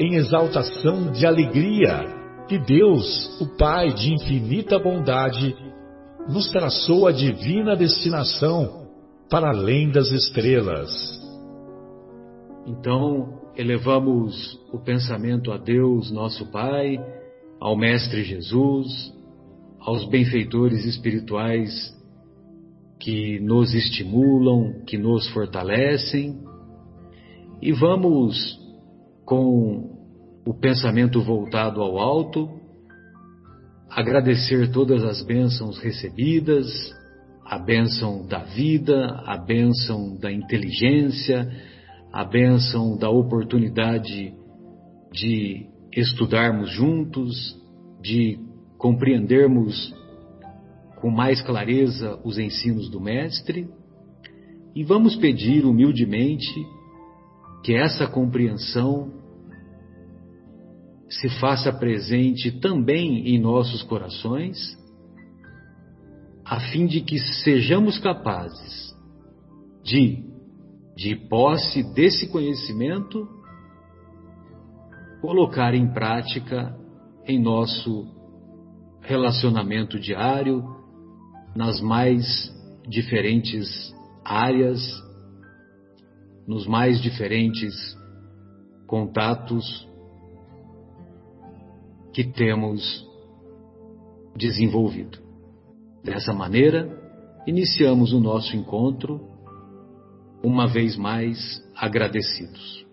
em exaltação de alegria que Deus, o Pai de infinita bondade, nos traçou a divina destinação para além das estrelas. Então, elevamos o pensamento a Deus, nosso Pai, ao Mestre Jesus, aos benfeitores espirituais que nos estimulam, que nos fortalecem, e vamos com o pensamento voltado ao alto, agradecer todas as bênçãos recebidas, a bênção da vida, a bênção da inteligência, a bênção da oportunidade de estudarmos juntos, de compreendermos com mais clareza os ensinos do Mestre. E vamos pedir humildemente que essa compreensão se faça presente também em nossos corações, a fim de que sejamos capazes de, de posse desse conhecimento, colocar em prática em nosso relacionamento diário, nas mais diferentes áreas, nos mais diferentes contatos que temos desenvolvido. Dessa maneira, iniciamos o nosso encontro, uma vez mais agradecidos.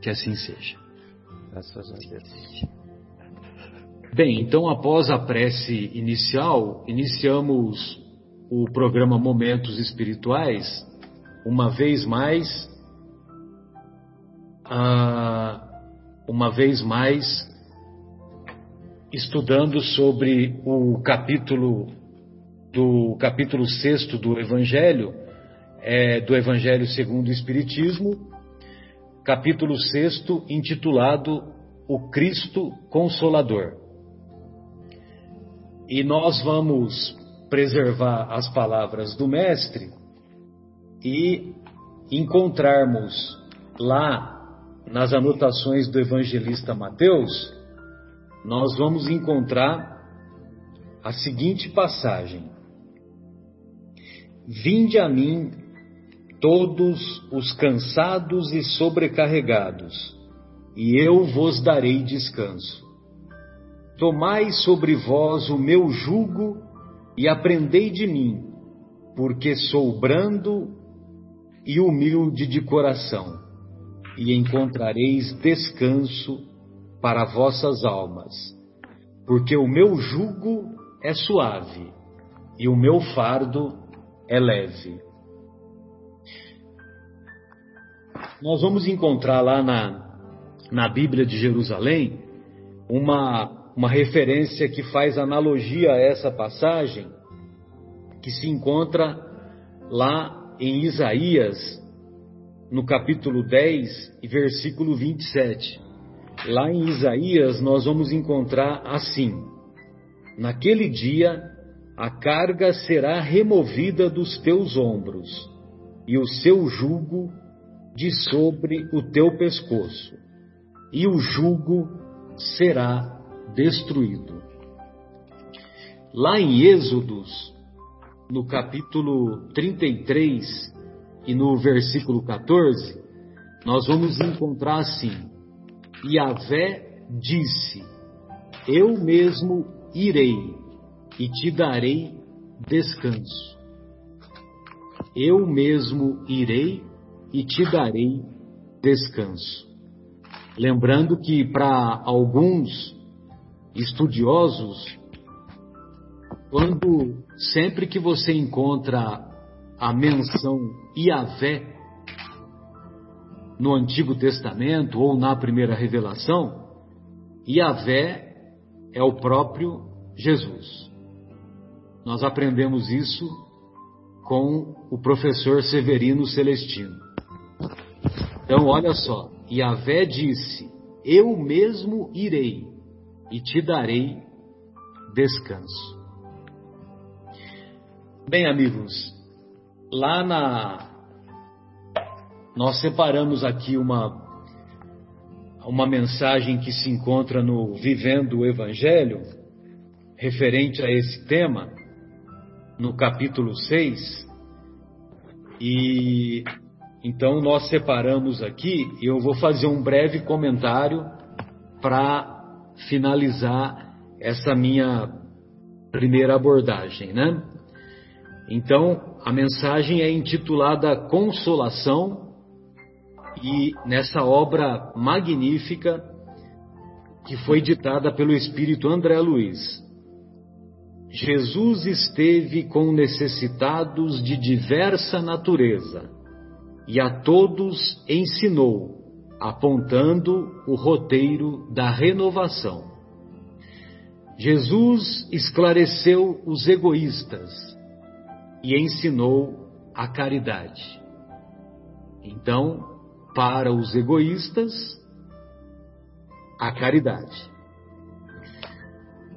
Que assim seja. Graças a Deus. Bem, então após a prece inicial, iniciamos o programa Momentos Espirituais, uma vez mais, uh, uma vez mais estudando sobre o capítulo do capítulo 6 do Evangelho, é, do Evangelho segundo o Espiritismo, capítulo 6 intitulado O Cristo Consolador. E nós vamos preservar as palavras do Mestre e encontrarmos lá nas anotações do evangelista Mateus nós vamos encontrar a seguinte passagem: Vinde a mim todos os cansados e sobrecarregados, e eu vos darei descanso. Tomai sobre vós o meu jugo e aprendei de mim, porque sou brando e humilde de coração, e encontrareis descanso para vossas almas, porque o meu jugo é suave e o meu fardo é leve. Nós vamos encontrar lá na, na Bíblia de Jerusalém uma, uma referência que faz analogia a essa passagem, que se encontra lá em Isaías, no capítulo 10 e versículo 27. Lá em Isaías nós vamos encontrar assim: Naquele dia a carga será removida dos teus ombros e o seu jugo de sobre o teu pescoço, e o jugo será destruído. Lá em Êxodos, no capítulo 33 e no versículo 14, nós vamos encontrar assim: Yahvé disse: Eu mesmo irei e te darei descanso. Eu mesmo irei e te darei descanso. Lembrando que para alguns estudiosos, quando sempre que você encontra a menção Iavé no Antigo Testamento ou na primeira revelação, Iavé é o próprio Jesus. Nós aprendemos isso com o professor Severino Celestino. Então, olha só, Yahvé disse: Eu mesmo irei e te darei descanso. Bem, amigos, lá na. Nós separamos aqui uma, uma mensagem que se encontra no Vivendo o Evangelho, referente a esse tema, no capítulo 6. E então nós separamos aqui, e eu vou fazer um breve comentário para finalizar essa minha primeira abordagem, né? Então, a mensagem é intitulada Consolação e nessa obra magnífica que foi ditada pelo espírito André Luiz. Jesus esteve com necessitados de diversa natureza e a todos ensinou, apontando o roteiro da renovação. Jesus esclareceu os egoístas e ensinou a caridade. Então, para os egoístas, a caridade.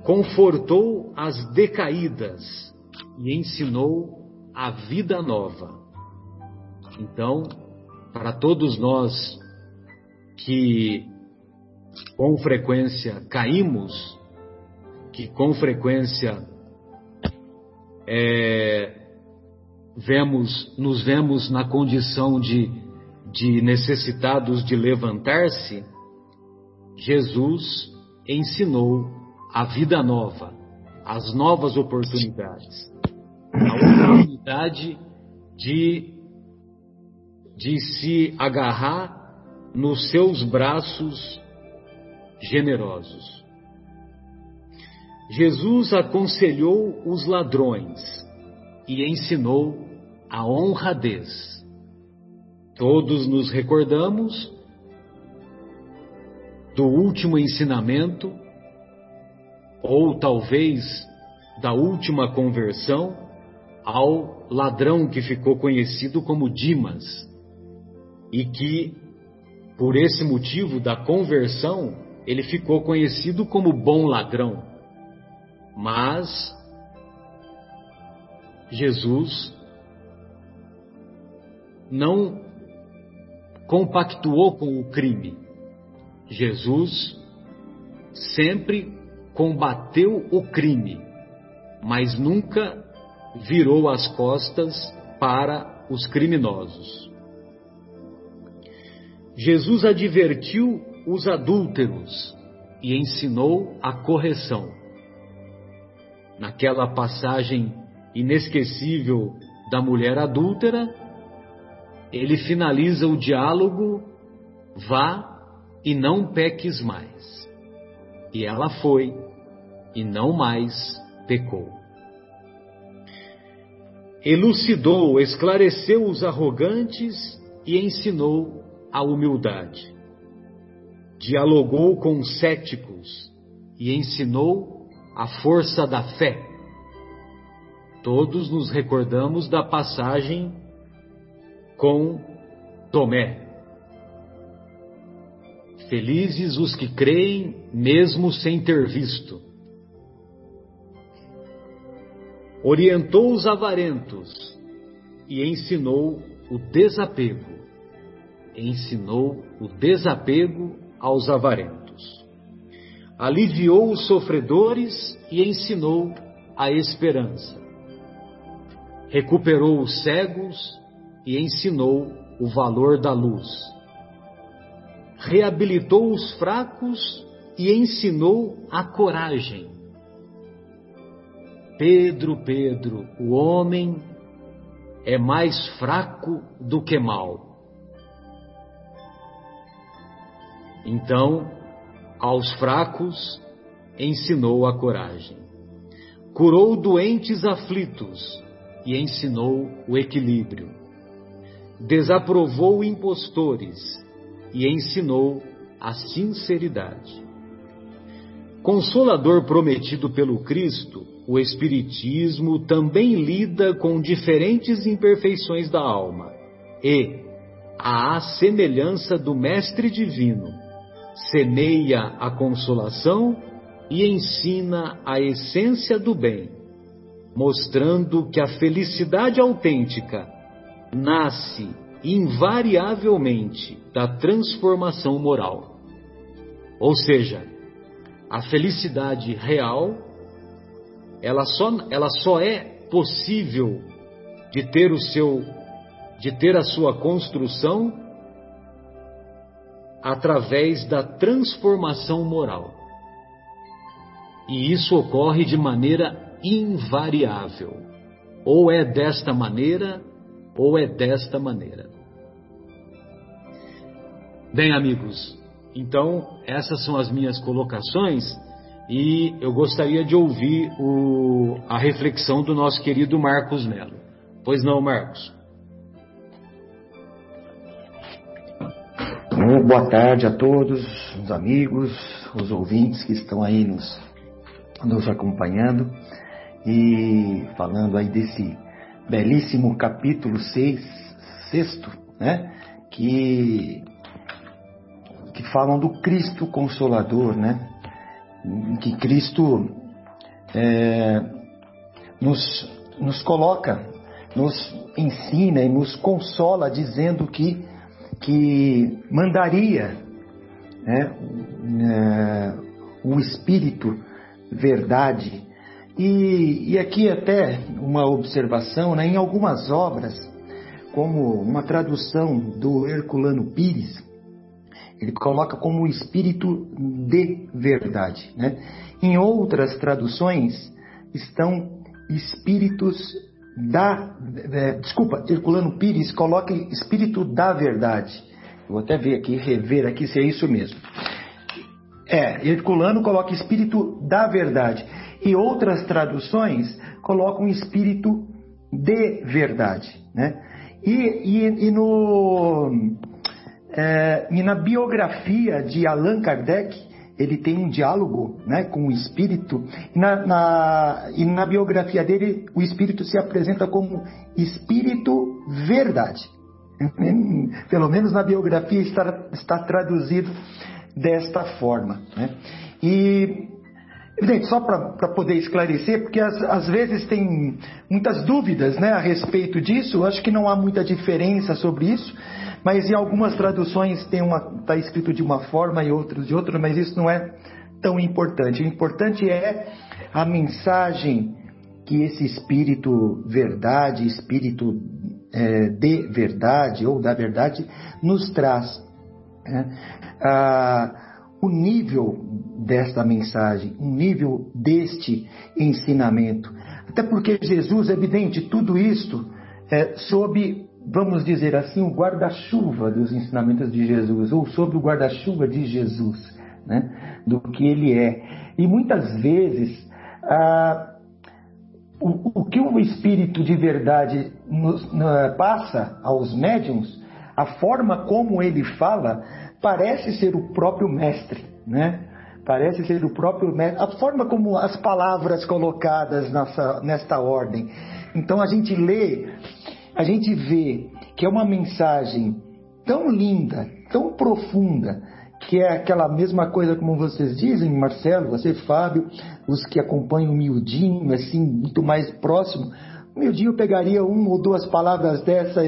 Confortou as decaídas e ensinou a vida nova. Então, para todos nós que com frequência caímos, que com frequência é, vemos, nos vemos na condição de, de necessitados de levantar-se, Jesus ensinou a vida nova, as novas oportunidades, a oportunidade de de se agarrar nos seus braços generosos. Jesus aconselhou os ladrões e ensinou a honradez. Todos nos recordamos do último ensinamento, ou talvez da última conversão, ao ladrão que ficou conhecido como Dimas e que, por esse motivo da conversão, ele ficou conhecido como bom ladrão. Mas Jesus não compactuou com o crime. Jesus sempre combateu o crime, mas nunca virou as costas para os criminosos. Jesus advertiu os adúlteros e ensinou a correção. Naquela passagem inesquecível da mulher adúltera, ele finaliza o diálogo: vá e não peques mais. E ela foi e não mais pecou. Elucidou, esclareceu os arrogantes e ensinou a humildade. Dialogou com os céticos e ensinou a força da fé. Todos nos recordamos da passagem com Tomé. Felizes os que creem, mesmo sem ter visto. Orientou os avarentos e ensinou o desapego ensinou o desapego aos avarentos. Aliviou os sofredores e ensinou a esperança. Recuperou os cegos e ensinou o valor da luz. Reabilitou os fracos e ensinou a coragem. Pedro, Pedro, o homem é mais fraco do que mal. Então, aos fracos ensinou a coragem. Curou doentes aflitos e ensinou o equilíbrio. Desaprovou impostores e ensinou a sinceridade. Consolador prometido pelo Cristo, o Espiritismo também lida com diferentes imperfeições da alma e, à semelhança do Mestre Divino, semeia a consolação e ensina a essência do bem, mostrando que a felicidade autêntica nasce invariavelmente da transformação moral. Ou seja, a felicidade real ela só, ela só é possível de ter o seu de ter a sua construção através da transformação moral. E isso ocorre de maneira invariável. Ou é desta maneira, ou é desta maneira. Bem, amigos, então essas são as minhas colocações e eu gostaria de ouvir o, a reflexão do nosso querido Marcos Melo. Pois não, Marcos? Boa tarde a todos, os amigos, os ouvintes que estão aí nos nos acompanhando e falando aí desse belíssimo capítulo 6, sexto, né? Que, que falam do Cristo Consolador, né? Que Cristo é, nos, nos coloca, nos ensina e nos consola dizendo que, que mandaria né, é, o Espírito verdade. E, e aqui até uma observação, né, em algumas obras, como uma tradução do Herculano Pires, ele coloca como espírito de verdade. Né? Em outras traduções estão espíritos da. É, desculpa, Herculano Pires coloca espírito da verdade. vou até ver aqui, rever aqui se é isso mesmo. É, Herculano coloca espírito da verdade. E outras traduções colocam espírito de verdade. Né? E, e, e, no, é, e na biografia de Allan Kardec, ele tem um diálogo né, com o espírito. E na, na, e na biografia dele, o espírito se apresenta como espírito verdade. Pelo menos na biografia está, está traduzido desta forma. Né? E, evidente, só para poder esclarecer, porque às, vezes tem muitas dúvidas né, a respeito disso, acho que não há muita diferença sobre isso, mas em algumas traduções está escrito de uma forma e outras de outra, mas isso não é tão importante. O importante é a mensagem que esse espírito verdade, espírito é, de verdade ou da verdade, nos traz. Né? ah, o nível desta mensagem, o nível deste ensinamento. Até porque Jesus, é evidente, tudo isto é sob, vamos dizer assim, o guarda-chuva dos ensinamentos de Jesus, ou sobre o guarda-chuva de Jesus, né? do que ele é. E muitas vezes, ah, o, o, que o Espírito de verdade nos, passa aos médiums, a forma como ele fala, parece ser o próprio mestre, né? Parece ser o próprio mestre. A forma como as palavras colocadas nessa, nesta ordem. Então a gente lê, a gente vê que é uma mensagem tão linda, tão profunda, que é aquela mesma coisa como vocês dizem, Marcelo, você, Fábio, os que acompanham o miudinho, assim, muito mais próximo. O miudinho pegaria uma ou duas palavras dessa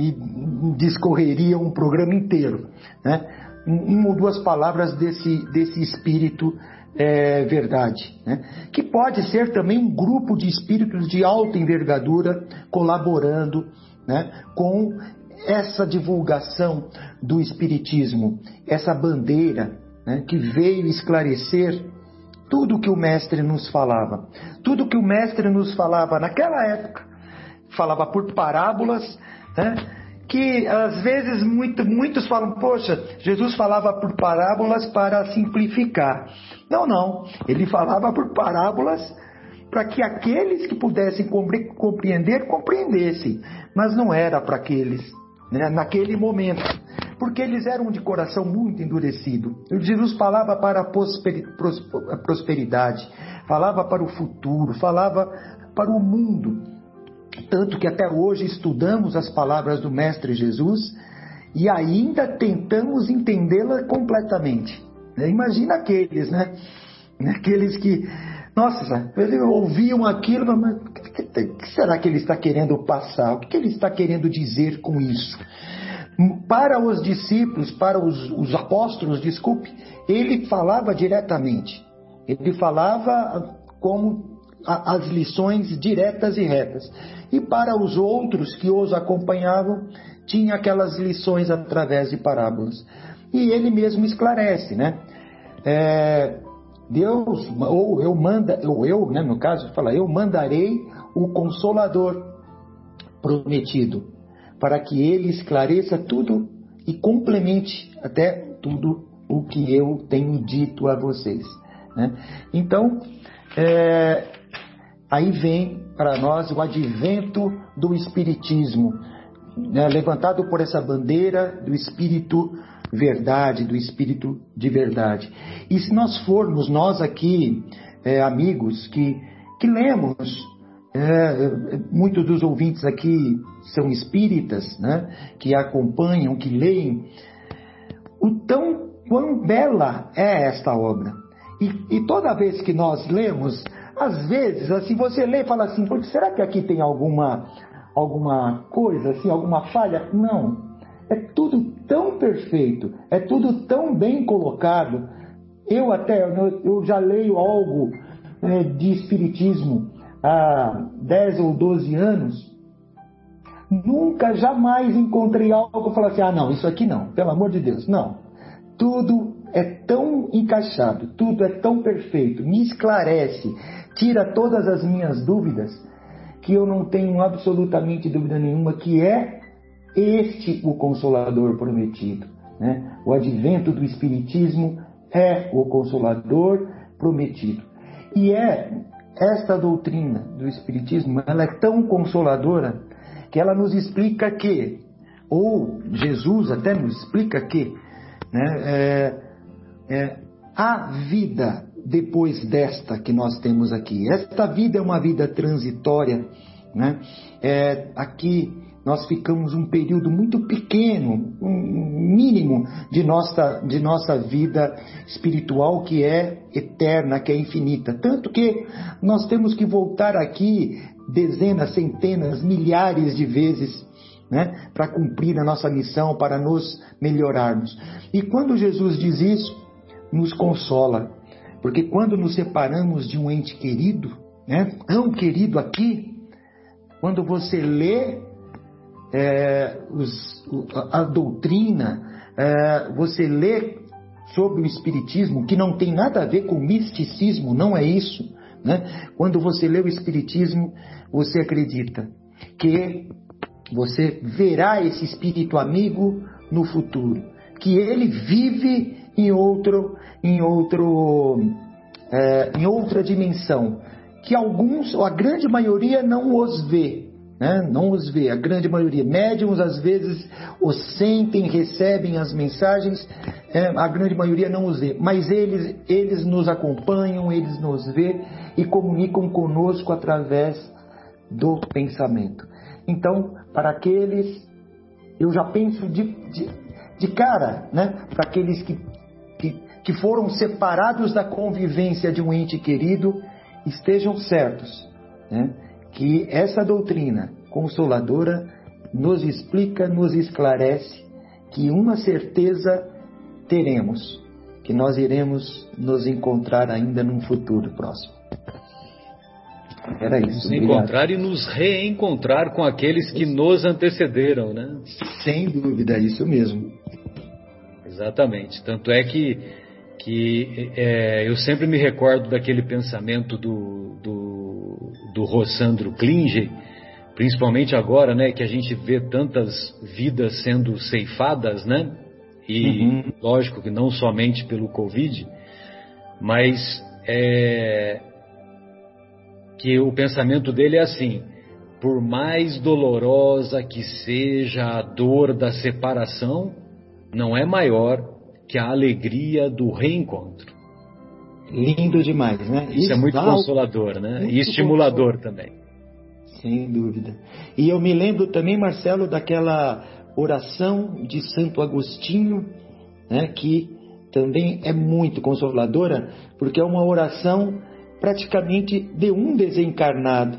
e discorreria um programa inteiro. Né? Uma ou duas palavras desse, desse espírito é, verdade, né? que pode ser também um grupo de espíritos de alta envergadura colaborando né, com essa divulgação do espiritismo, essa bandeira né, que veio esclarecer tudo o que o Mestre nos falava. Tudo que o Mestre nos falava naquela época, falava por parábolas, né, que às vezes muito, muitos falam, poxa, Jesus falava por parábolas para simplificar. Não, não. Ele falava por parábolas para que aqueles que pudessem compreender, compreendessem. Mas não era para aqueles, né, naquele momento. Porque eles eram de coração muito endurecido. Jesus falava para a prosperidade, falava para o futuro, falava para o mundo. Tanto que até hoje estudamos as palavras do Mestre Jesus e ainda tentamos entendê-la completamente. Né? Imagina aqueles, né? Aqueles que, nossa, ouviam aquilo, mas o que será que ele está querendo passar? O que ele está querendo dizer com isso? Para os discípulos, para os, os apóstolos, desculpe, ele falava diretamente. Ele falava como as lições diretas e retas. E para os outros que os acompanhavam, tinha aquelas lições através de parábolas. E ele mesmo esclarece, né? É, Deus, ou eu manda, ou eu, né, no caso, fala, eu mandarei o consolador prometido, para que ele esclareça tudo e complemente até tudo o que eu tenho dito a vocês. Né? Então, é, aí vem para nós o advento do Espiritismo, né, levantado por essa bandeira do Espírito verdade, do Espírito de verdade. E se nós formos, nós aqui, é, amigos, que, que lemos, é, muitos dos ouvintes aqui são espíritas, né, que acompanham, que leem, o tão quão bela é esta obra. E, e toda vez que nós lemos, às vezes, assim, você lê e fala assim, será que aqui tem alguma, alguma coisa, assim, alguma falha? Não. É tudo tão perfeito, é tudo tão bem colocado. Eu até, eu já leio algo é, de espiritismo há 10 ou 12 anos, nunca, jamais encontrei algo que falasse, ah não, isso aqui não, pelo amor de Deus, não. Tudo é tão encaixado, tudo é tão perfeito, me esclarece, tira todas as minhas dúvidas, que eu não tenho absolutamente dúvida nenhuma que é este o Consolador prometido. Né? O advento do Espiritismo é o Consolador prometido. E é esta doutrina do Espiritismo, ela é tão consoladora que ela nos explica que, ou Jesus até nos explica que, né, é, é, a vida depois desta que nós temos aqui. Esta vida é uma vida transitória, né? É, aqui nós ficamos um período muito pequeno, um mínimo de nossa, de nossa vida espiritual que é eterna, que é infinita. Tanto que nós temos que voltar aqui dezenas, centenas, milhares de vezes né, para cumprir a nossa missão, para nos melhorarmos. E quando Jesus diz isso, nos consola, porque quando nos separamos de um ente querido, né, tão querido aqui, quando você lê é, os, a doutrina, é, você lê sobre o Espiritismo, que não tem nada a ver com misticismo, não é isso. Né? Quando você lê o Espiritismo, você acredita que você verá esse espírito amigo no futuro, que ele vive em outro, em outro, é, em outra dimensão, que alguns, ou a grande maioria, não os vê. Né? Não os vê, a grande maioria. Médiums às vezes os sentem, recebem as mensagens, é, a grande maioria não os vê. Mas eles, eles nos acompanham, eles nos vê e comunicam conosco através do pensamento. Então, para aqueles, eu já penso de, de, de cara, né? para aqueles que que, foram separados da convivência de um ente querido estejam certos né, que essa doutrina consoladora nos explica, nos esclarece que uma certeza teremos, que nós iremos nos encontrar ainda num futuro próximo. Era isso. Nos encontrar e nos reencontrar com aqueles que nos antecederam, né? Sem dúvida, isso mesmo. Exatamente. Tanto é que, que é, eu sempre me recordo daquele pensamento do, do, do Rossandro Klinger, principalmente agora, né, que a gente vê tantas vidas sendo ceifadas, né, e uhum. lógico que não somente pelo Covid, mas é, que o pensamento dele é assim: por mais dolorosa que seja a dor da separação, não é maior que a alegria do reencontro. Lindo demais, né? Isso, Isso é muito consolador, né? e estimulador também. Sem dúvida. E eu me lembro também, Marcelo, daquela oração de Santo Agostinho, né, que também é muito consoladora, porque é uma oração praticamente de um desencarnado,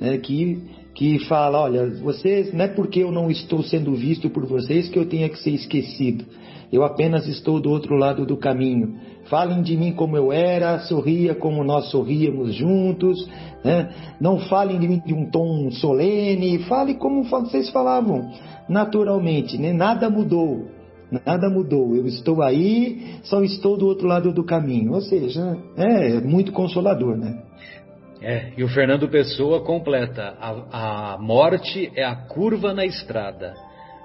né, que, que fala: olha, vocês, não é porque eu não estou sendo visto por vocês que eu tenha que ser esquecido. Eu apenas estou do outro lado do caminho. Falem de mim como eu era, sorria como nós sorríamos juntos. Né? Não falem de mim de um tom solene, fale como vocês falavam naturalmente. Né? Nada mudou. Nada mudou, eu estou aí, só estou do outro lado do caminho. Ou seja, é muito consolador, né? É, e o Fernando Pessoa completa: a, a morte é a curva na estrada,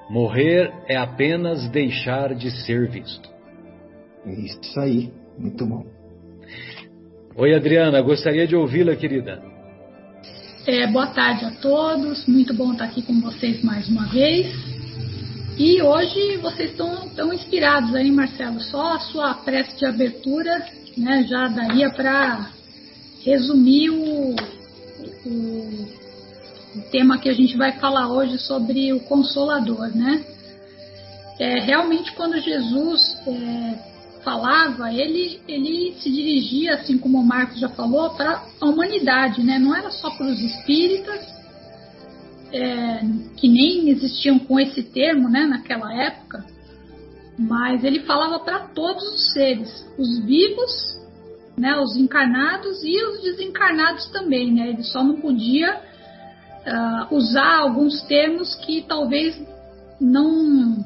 morrer é apenas deixar de ser visto. Isso aí, muito bom. Oi, Adriana, gostaria de ouvi-la, querida. É, boa tarde a todos, muito bom estar aqui com vocês mais uma vez. E hoje vocês estão tão inspirados aí, Marcelo. Só a sua prece de abertura né, já daria para resumir o, o, o, tema que a gente vai falar hoje sobre o Consolador, né? É, realmente, quando Jesus é, falava, ele, ele se dirigia, assim como o Marcos já falou, para a humanidade, né? Não era só para os espíritas, é, que nem existiam com esse termo né, naquela época, mas ele falava para todos os seres, os vivos, né, os encarnados e os desencarnados também. Né, ele só não podia uh, usar alguns termos que talvez não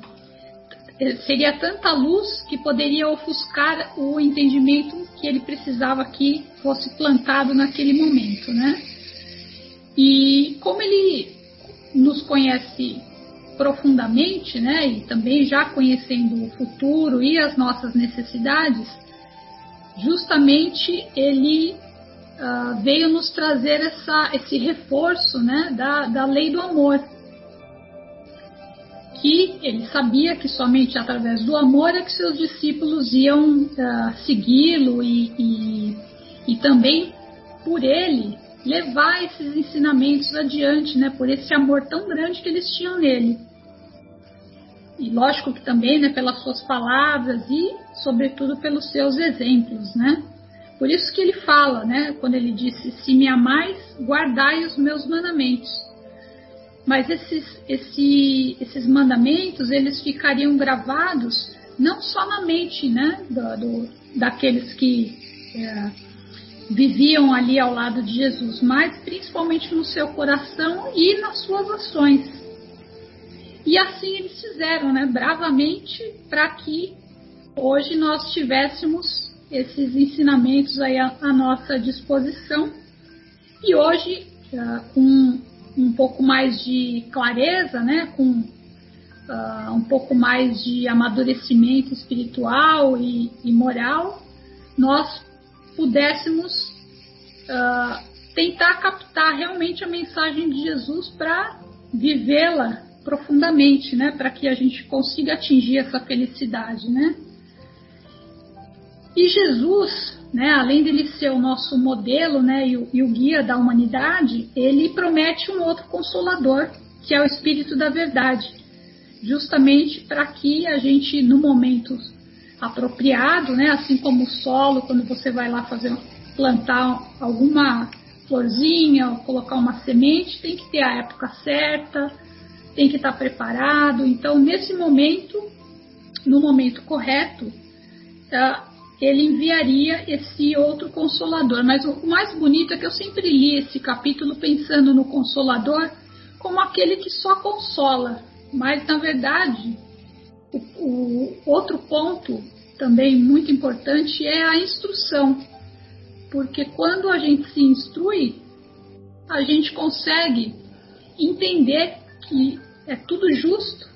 seria tanta luz que poderia ofuscar o entendimento que ele precisava que fosse plantado naquele momento, né? E como ele nos conhece profundamente, né, e também já conhecendo o futuro e as nossas necessidades, justamente ele uh, veio nos trazer essa, esse reforço, né, da, da lei do amor, que ele sabia que somente através do amor é que seus discípulos iam uh, segui-lo e, e, e também por ele levar esses ensinamentos adiante, né, por esse amor tão grande que eles tinham nele. E lógico que também, né, pelas suas palavras e, sobretudo, pelos seus exemplos, né? Por isso que ele fala, né, quando ele disse: "Se me amais, guardai os meus mandamentos". Mas esses, esse, esses mandamentos, eles ficariam gravados não só na mente, né, do, do daqueles que é, viviam ali ao lado de Jesus, mas principalmente no seu coração e nas suas ações. E assim eles fizeram, né, bravamente, para que hoje nós tivéssemos esses ensinamentos aí à, à nossa disposição. E hoje, uh, com um pouco mais de clareza, né, com uh, um pouco mais de amadurecimento espiritual e, e moral, nós pudéssemos uh, tentar captar realmente a mensagem de Jesus para vivê-la profundamente, né? Para que a gente consiga atingir essa felicidade, né? E Jesus, né, além dele ser o nosso modelo né, e o, e o guia da humanidade, ele promete um outro consolador, que é o Espírito da Verdade, justamente para que a gente, no momento apropriado, né? Assim como o solo, quando você vai lá fazer plantar alguma florzinha, ou colocar uma semente, tem que ter a época certa, tem que estar preparado. Então, nesse momento, no momento correto, tá, ele enviaria esse outro consolador. Mas o mais bonito é que eu sempre li esse capítulo pensando no consolador como aquele que só consola. Mas, na verdade, o, o outro ponto também muito importante é a instrução, porque quando a gente se instrui, a gente consegue entender que é tudo justo,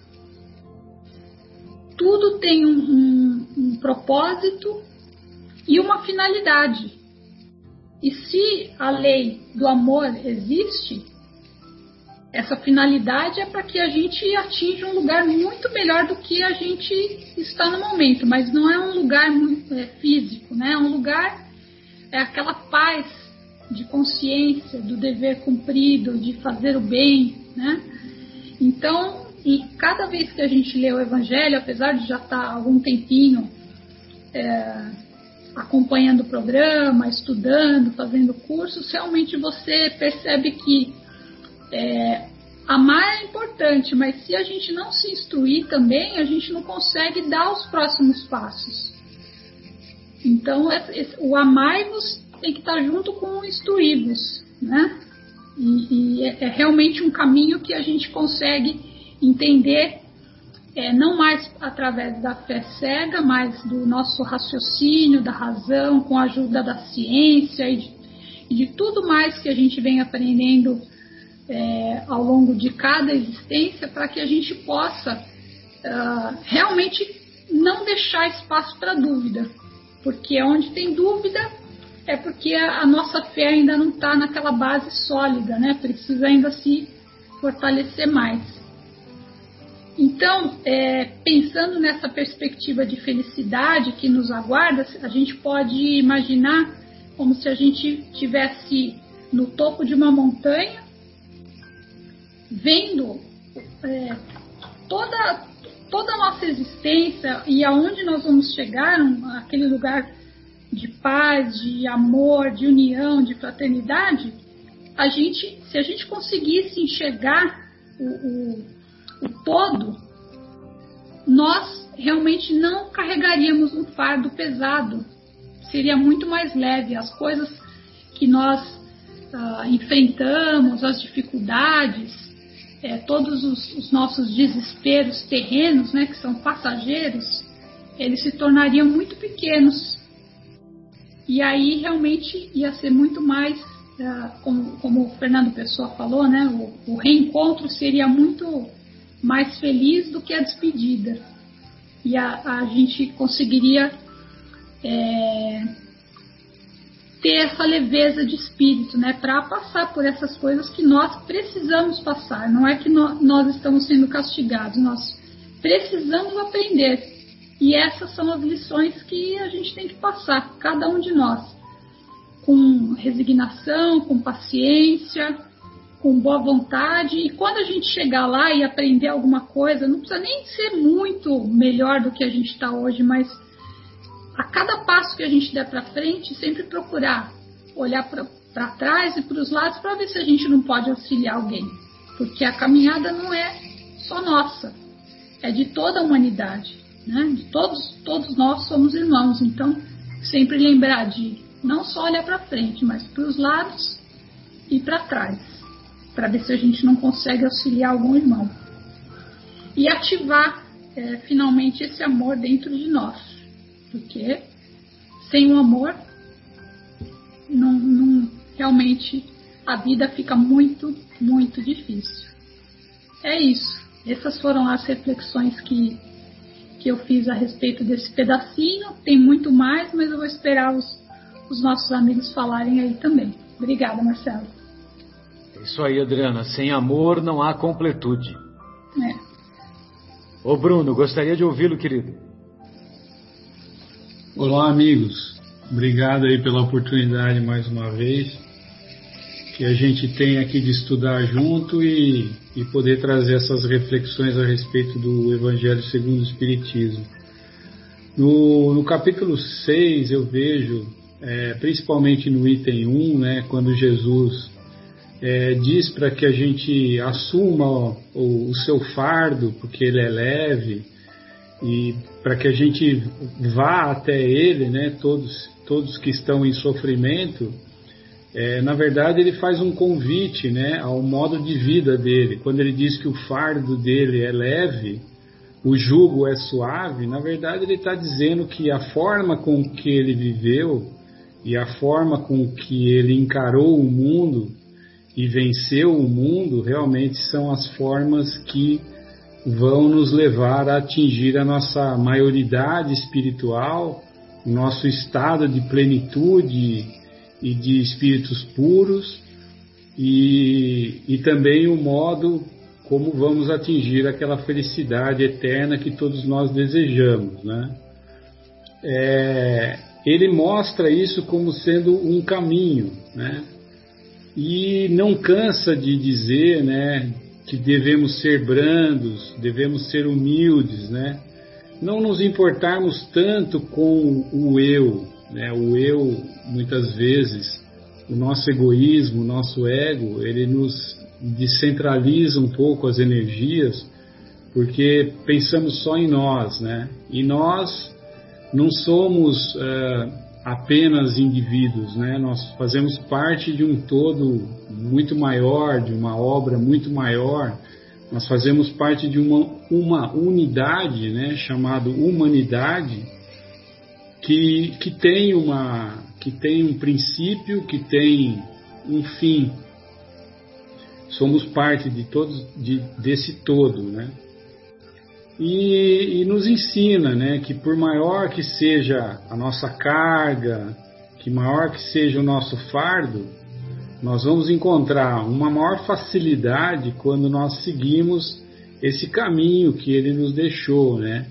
tudo tem um, um, um propósito e uma finalidade. E se a lei do amor existe, essa finalidade é para que a gente atinja um lugar muito melhor do que a gente está no momento, mas não é um lugar muito, é, físico, né? É um lugar, é aquela paz de consciência, do dever cumprido, de fazer o bem, né? Então, e cada vez que a gente lê o Evangelho, apesar de já estar algum tempinho é, acompanhando o programa, estudando, fazendo cursos, realmente você percebe que é, amar é importante, mas se a gente não se instruir também, a gente não consegue dar os próximos passos. Então, é, o amar-vos tem que estar junto com o instruir-vos, né? E, e é, é realmente um caminho que a gente consegue entender é, não mais através da fé cega, mas do nosso raciocínio, da razão, com a ajuda da ciência e de, e de tudo mais que a gente vem aprendendo é, ao longo de cada existência, para que a gente possa uh, realmente não deixar espaço para dúvida, porque onde tem dúvida é porque a, nossa fé ainda não está naquela base sólida, né? Precisa ainda se fortalecer mais. Então, é, pensando nessa perspectiva de felicidade que nos aguarda, a gente pode imaginar como se a gente tivesse no topo de uma montanha, vendo é, toda toda a nossa existência e aonde nós vamos chegar, aquele lugar de paz, de amor, de união, de fraternidade, a gente, se a gente conseguisse enxergar o, o o todo, nós realmente não carregaríamos um fardo pesado. Seria muito mais leve. As coisas que nós uh, enfrentamos, as dificuldades, é, todos os, os, nossos desesperos terrenos, né, que são passageiros, eles se tornariam muito pequenos. E aí realmente ia ser muito mais, uh, como, como, o Fernando Pessoa falou, né, o, o reencontro seria muito mais feliz do que a despedida. E a, a gente conseguiria é, ter essa leveza de espírito, né, para passar por essas coisas que nós precisamos passar. Não é que no, nós estamos sendo castigados, nós precisamos aprender. E essas são as lições que a gente tem que passar, cada um de nós, com resignação, com paciência, com boa vontade. E quando a gente chegar lá e aprender alguma coisa, não precisa nem ser muito melhor do que a gente está hoje, mas a cada passo que a gente der para frente, sempre procurar olhar para trás e para os lados para ver se a gente não pode auxiliar alguém. Porque a caminhada não é só nossa, é de toda a humanidade. Né? Todos, todos nós somos irmãos, então sempre lembrar de não só olhar para frente, mas para os lados e para trás para ver se a gente não consegue auxiliar algum irmão. E ativar é, finalmente esse amor dentro de nós, porque sem o amor, não, não, realmente a vida fica muito, muito difícil. É isso. Essas foram as reflexões que, que eu fiz a respeito desse pedacinho. Tem muito mais, mas eu vou esperar os, os nossos amigos falarem aí também. Obrigada, Marcelo. Isso aí, Adriana. Sem amor não há completude. É. Ô Bruno, gostaria de ouvi-lo, querido. Olá, amigos. Obrigado aí pela oportunidade mais uma vez que a gente tem aqui de estudar junto e, e poder trazer essas reflexões a respeito do Evangelho segundo o Espiritismo. No, no capítulo 6 eu vejo, é, principalmente no item 1, né, quando Jesus é, diz para que a gente assuma o, o, seu fardo, porque ele é leve, e para que a gente vá até ele, né, todos, todos que estão em sofrimento, é, na verdade ele faz um convite né, ao modo de vida dele. Quando ele diz que o fardo dele é leve, o jugo é suave, na verdade ele está dizendo que a forma com que ele viveu e a forma com que ele encarou o mundo e venceu o mundo realmente são as formas que vão nos levar a atingir a nossa maioridade espiritual, nosso estado de plenitude e de espíritos puros, e, e também o modo como vamos atingir aquela felicidade eterna que todos nós desejamos, né? É, ele mostra isso como sendo um caminho, né? E não cansa de dizer, né, que devemos ser brandos, devemos ser humildes, né? Não nos importarmos tanto com o eu, né? O eu muitas vezes, o nosso egoísmo, o nosso ego, ele nos descentraliza um pouco as energias, porque pensamos só em nós, né? E nós não somos uh, apenas indivíduos, né? Nós fazemos parte de um todo muito maior, de uma obra muito maior. Nós fazemos parte de uma, uma unidade, né? Chamado humanidade, que, que tem uma que tem um princípio, que tem um fim, somos parte de todos de, desse todo, né? E, e, nos ensina, né, que por maior que seja a nossa carga, que maior que seja o nosso fardo, nós vamos encontrar uma maior facilidade quando nós seguimos esse caminho que ele nos deixou, né?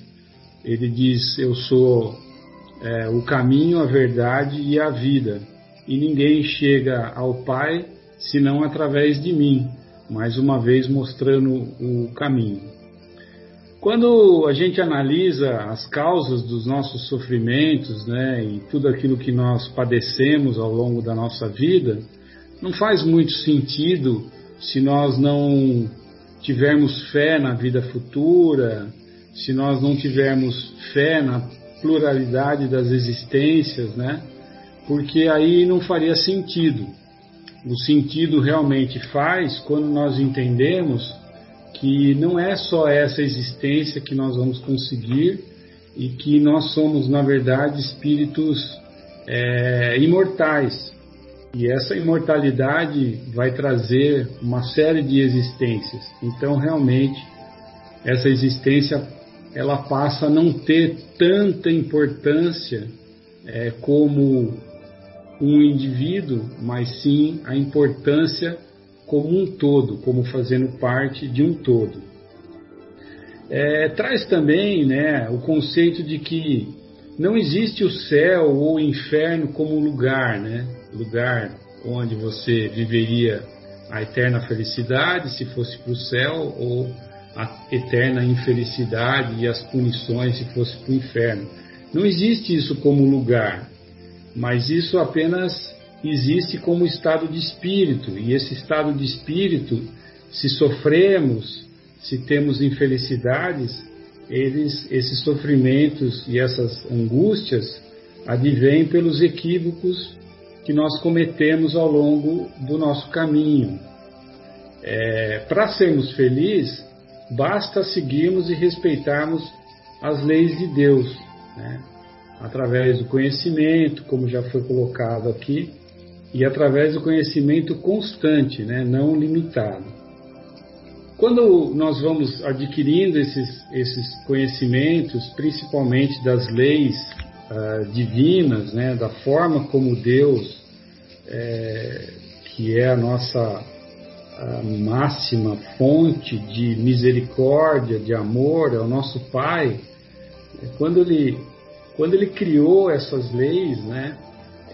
Ele diz: Eu sou é, o caminho, a verdade e a vida, e ninguém chega ao Pai senão através de mim, mais uma vez mostrando o caminho. Quando a gente analisa as causas dos nossos sofrimentos, né, e tudo aquilo que nós padecemos ao longo da nossa vida, não faz muito sentido se nós não tivermos fé na vida futura, se nós não tivermos fé na pluralidade das existências, né? Porque aí não faria sentido o sentido realmente faz quando nós entendemos que não é só essa existência que nós vamos conseguir e que nós somos, na verdade, espíritos é, imortais. E essa imortalidade vai trazer uma série de existências. Então, realmente, essa existência ela passa a não ter tanta importância é, como um indivíduo, mas sim a importância como um todo, como fazendo parte de um todo. É, traz também né, o conceito de que não existe o céu ou o inferno como lugar, né, lugar onde você viveria a eterna felicidade se fosse para o céu ou a eterna infelicidade e as punições se fosse para o inferno. Não existe isso como lugar mas isso apenas existe como estado de espírito, e esse estado de espírito, se sofremos, se temos infelicidades, eles, esses sofrimentos e essas angústias advêm pelos equívocos que nós cometemos ao longo do nosso caminho. É, Para sermos felizes, basta seguirmos e respeitarmos as leis de Deus. Né? através do conhecimento, como já foi colocado aqui, e através do conhecimento constante, né, não limitado. Quando nós vamos adquirindo esses, esses conhecimentos, principalmente das leis uh, divinas, né, da forma como Deus, é, que é a nossa a máxima fonte de misericórdia, de amor, é o nosso Pai, quando Ele quando ele criou essas leis, né,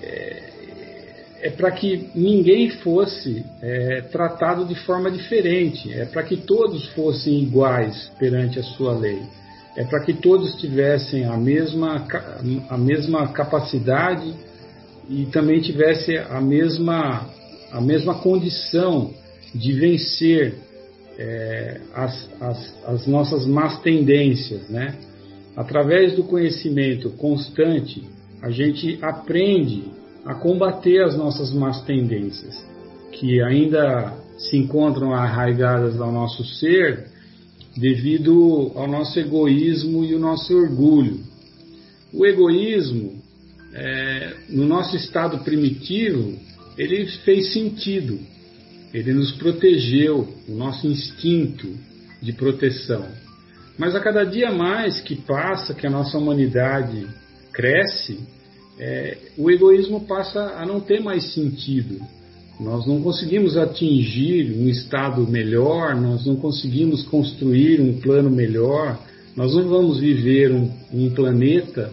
é, é para que ninguém fosse é, tratado de forma diferente, é para que todos fossem iguais perante a sua lei, é para que todos tivessem a mesma, a mesma capacidade e também tivessem a mesma, a mesma condição de vencer é, as, as, as nossas más tendências, né? Através do conhecimento constante, a gente aprende a combater as nossas más tendências, que ainda se encontram arraigadas ao nosso ser devido ao nosso egoísmo e o nosso orgulho. O egoísmo, é, no nosso estado primitivo, ele fez sentido, ele nos protegeu, o nosso instinto de proteção. Mas a cada dia mais que passa, que a nossa humanidade cresce, é, o egoísmo passa a não ter mais sentido. Nós não conseguimos atingir um estado melhor, nós não conseguimos construir um plano melhor, nós não vamos viver um, um planeta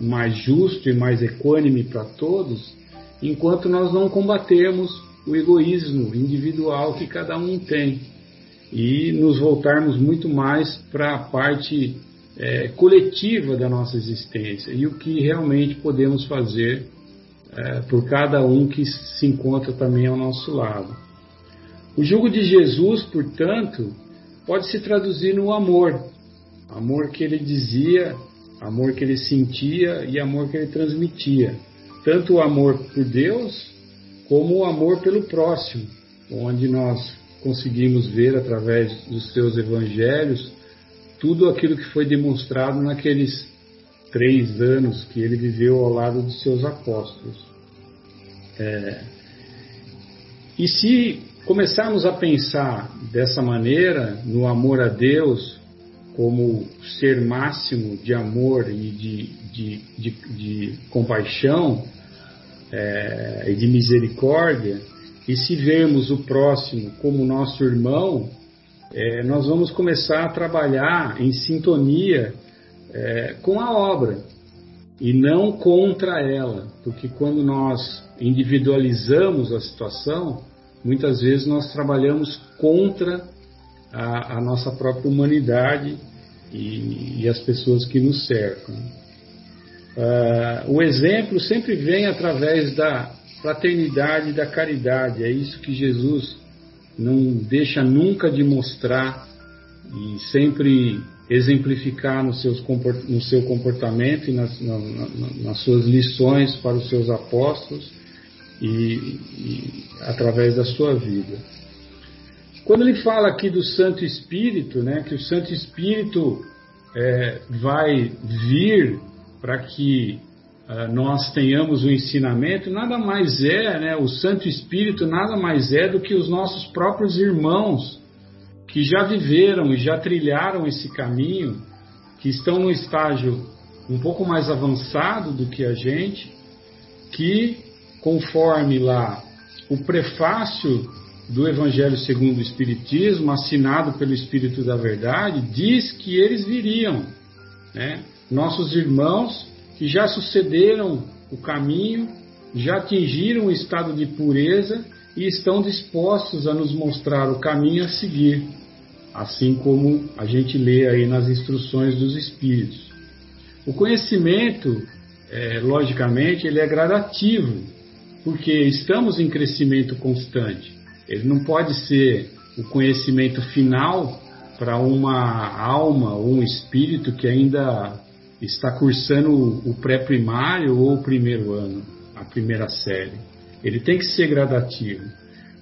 mais justo e mais equânime para todos, enquanto nós não combatermos o egoísmo individual que cada um tem. E nos voltarmos muito mais para a parte é, coletiva da nossa existência e o que realmente podemos fazer é, por cada um que se encontra também ao nosso lado. O jugo de Jesus, portanto, pode se traduzir no amor, amor que ele dizia, amor que ele sentia e amor que ele transmitia, tanto o amor por Deus como o amor pelo próximo, onde nós conseguimos ver através dos seus evangelhos tudo aquilo que foi demonstrado naqueles três anos que ele viveu ao lado dos seus apóstolos. É, e se começarmos a pensar dessa maneira, no amor a Deus, como ser máximo de amor e de, de, de, de compaixão é, e de misericórdia, e se vermos o próximo como nosso irmão, é, nós vamos começar a trabalhar em sintonia é, com a obra e não contra ela, porque quando nós individualizamos a situação, muitas vezes nós trabalhamos contra a, a nossa própria humanidade e, e, as pessoas que nos cercam. Uh, o exemplo sempre vem através da fraternidade e da caridade, é isso que Jesus não deixa nunca de mostrar e sempre exemplificar no, seus, no seu comportamento e nas, na, nas suas lições para os seus apóstolos e, e, através da sua vida. Quando ele fala aqui do Santo Espírito, né, que o Santo Espírito é, vai vir para que uh, nós tenhamos o ensinamento, nada mais é, né, o Santo Espírito nada mais é do que os nossos próprios irmãos que já viveram e já trilharam esse caminho, que estão no estágio um pouco mais avançado do que a gente, que conforme lá o prefácio do Evangelho segundo o Espiritismo, assinado pelo Espírito da Verdade, diz que eles viriam. Né? Nossos irmãos que já sucederam o caminho, já atingiram o estado de pureza e estão dispostos a nos mostrar o caminho a seguir, assim como a gente lê aí nas instruções dos Espíritos. O conhecimento, é, logicamente, ele é gradativo, porque estamos em crescimento constante. Ele não pode ser o conhecimento final para uma alma ou um espírito que ainda está cursando o pré-primário ou o primeiro ano, a primeira série. Ele tem que ser gradativo.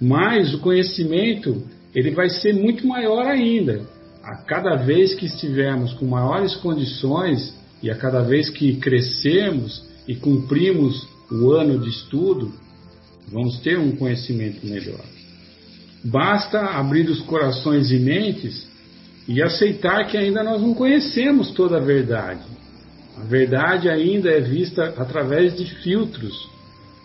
Mas o conhecimento ele vai ser muito maior ainda. A cada vez que estivermos com maiores condições e a cada vez que crescermos e cumprimos o ano de estudo, vamos ter um conhecimento melhor. Basta abrir os corações e mentes e aceitar que ainda nós não conhecemos toda a verdade. A verdade ainda é vista através de filtros.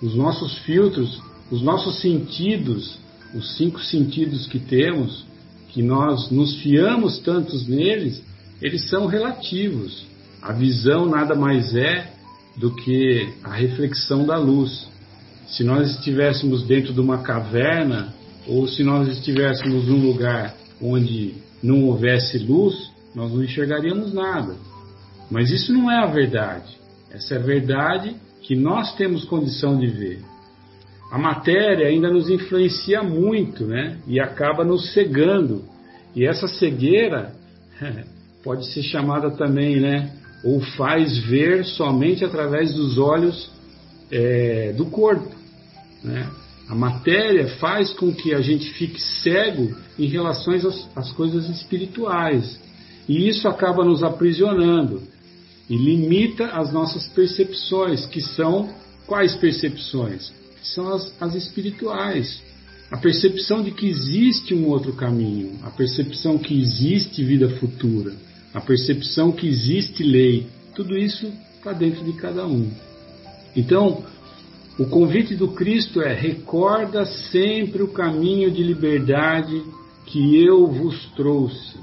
Os nossos filtros, os nossos sentidos, os cinco sentidos que temos, que nós nos fiamos tantos neles, eles são relativos. A visão nada mais é do que a reflexão da luz. Se nós estivéssemos dentro de uma caverna, ou se nós estivéssemos num lugar onde não houvesse luz, nós não enxergaríamos nada. Mas isso não é a verdade. Essa é a verdade que nós temos condição de ver. A matéria ainda nos influencia muito, né? E acaba nos cegando. E essa cegueira pode ser chamada também, né? Ou faz ver somente através dos olhos é, do corpo, né? A matéria faz com que a gente fique cego em relação às, às coisas espirituais. E isso acaba nos aprisionando e limita as nossas percepções, que são quais percepções? São as, as espirituais. A percepção de que existe um outro caminho, a percepção que existe vida futura, a percepção que existe lei, tudo isso está dentro de cada um. Então, o convite do Cristo é: recorda sempre o caminho de liberdade que eu vos trouxe,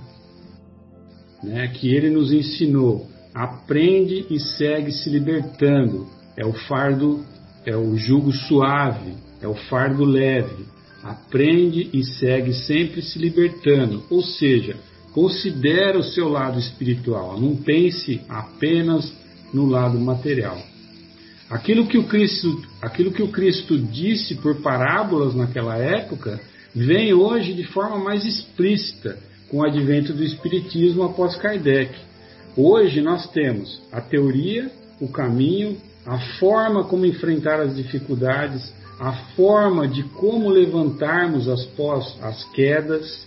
né? que ele nos ensinou. Aprende e segue se libertando. É o fardo, é o jugo suave, é o fardo leve. Aprende e segue sempre se libertando. Ou seja, considera o seu lado espiritual. Não pense apenas no lado material. Aquilo que o Cristo, aquilo que o Cristo disse por parábolas naquela época, vem hoje de forma mais explícita com o advento do Espiritismo após Kardec. Hoje nós temos a teoria, o caminho, a forma como enfrentar as dificuldades, a forma de como levantarmos as, pós, as quedas,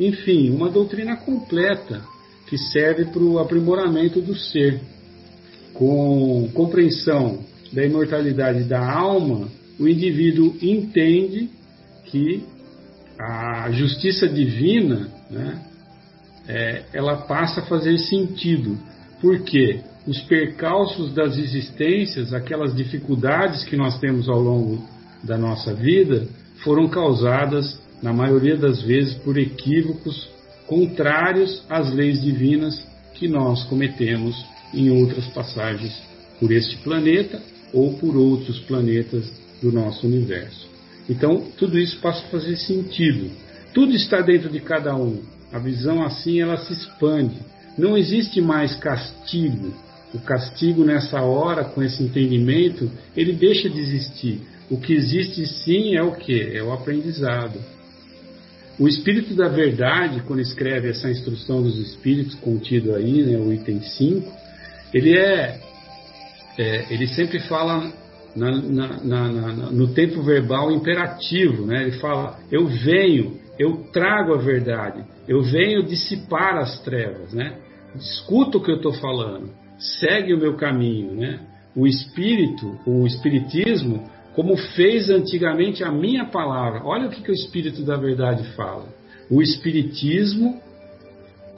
enfim, uma doutrina completa que serve para o aprimoramento do ser. Com compreensão da imortalidade da alma, o indivíduo entende que a justiça divina, né, é, ela passa a fazer sentido, porque os percalços das existências, aquelas dificuldades que nós temos ao longo da nossa vida, foram causadas, na maioria das vezes, por equívocos contrários às leis divinas que nós cometemos em outras passagens por este planeta ou por outros planetas do nosso universo. Então, tudo isso passa a fazer sentido. Tudo está dentro de cada um. A visão assim ela se expande. Não existe mais castigo. O castigo nessa hora, com esse entendimento, ele deixa de existir. O que existe sim é o que? É o aprendizado. O Espírito da Verdade, quando escreve essa instrução dos Espíritos contido aí, né, o item 5, ele é é, ele sempre fala na, na, na, no tempo verbal imperativo, né? Ele fala: eu venho, eu trago a verdade, eu venho dissipar as trevas, né? Escuta o que eu estou falando, segue o meu caminho, né? O espírito, o espiritismo, como fez antigamente a minha palavra. Olha o que, que o espírito da verdade fala. O espiritismo,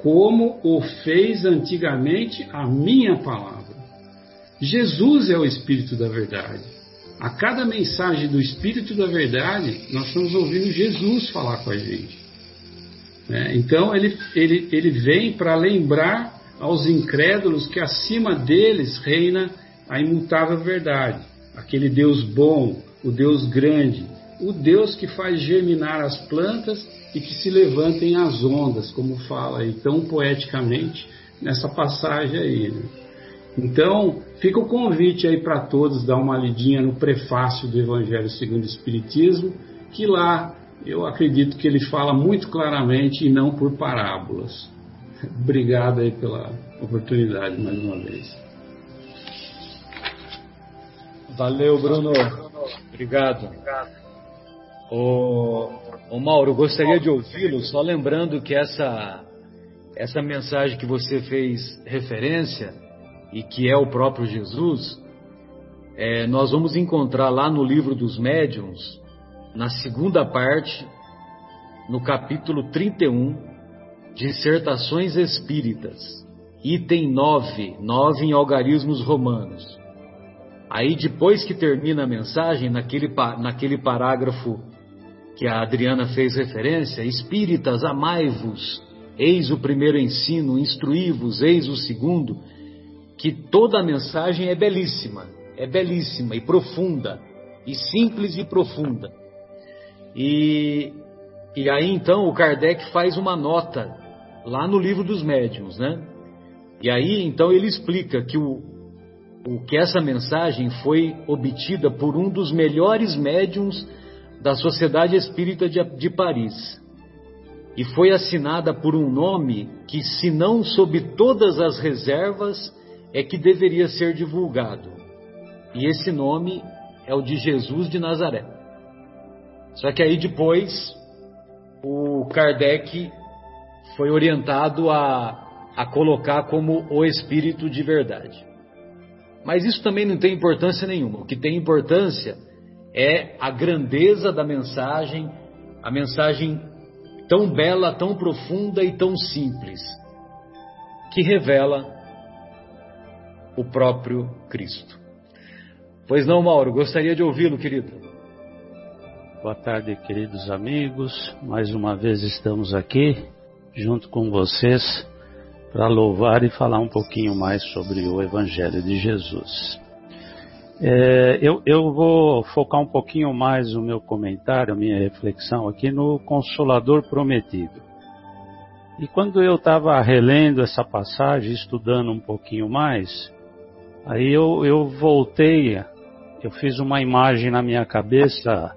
como o fez antigamente a minha palavra. Jesus é o Espírito da Verdade. A cada mensagem do Espírito da Verdade, nós estamos ouvindo Jesus falar com a gente. É, então, ele, ele, ele vem para lembrar aos incrédulos que acima deles reina a imutável verdade. Aquele Deus bom, o Deus grande, o Deus que faz germinar as plantas e que se levantem as ondas, como fala aí tão poeticamente nessa passagem aí. Né? Então, fica o convite aí para todos dar uma lidinha no prefácio do Evangelho segundo o Espiritismo, que lá eu acredito que ele fala muito claramente e não por parábolas. Obrigado aí pela oportunidade mais uma vez. Valeu, Bruno. Obrigado. O, o Mauro, gostaria de ouvi-lo, só lembrando que essa, essa mensagem que você fez referência e que é o próprio Jesus, é, nós vamos encontrar lá no livro dos médiuns, na segunda parte, no capítulo 31, Dissertações Espíritas, item 9, 9 em algarismos romanos. Aí depois que termina a mensagem, naquele, naquele parágrafo que a Adriana fez referência, Espíritas, amai-vos, eis o primeiro ensino, instruí-vos, eis o segundo, que toda a mensagem é belíssima, é belíssima e profunda, e simples e profunda. E, e aí então o Kardec faz uma nota lá no livro dos médiuns, né? E aí então ele explica que o, o que essa mensagem foi obtida por um dos melhores médiums da Sociedade Espírita de, de Paris. E foi assinada por um nome que, se não sob todas as reservas, é que deveria ser divulgado. E esse nome é o de Jesus de Nazaré. Só que aí depois o Kardec foi orientado a, a colocar como o Espírito de verdade. Mas isso também não tem importância nenhuma. O que tem importância é a grandeza da mensagem, a mensagem tão bela, tão profunda e tão simples, que revela o próprio Cristo. Pois não, Mauro, gostaria de ouvi-lo, querido. Boa tarde, queridos amigos. Mais uma vez estamos aqui junto com vocês para louvar e falar um pouquinho mais sobre o Evangelho de Jesus. É, eu, eu, vou focar um pouquinho mais o meu comentário, a minha reflexão aqui no Consolador Prometido. E quando eu estava relendo essa passagem, estudando um pouquinho mais, aí eu, eu voltei, eu fiz uma imagem na minha cabeça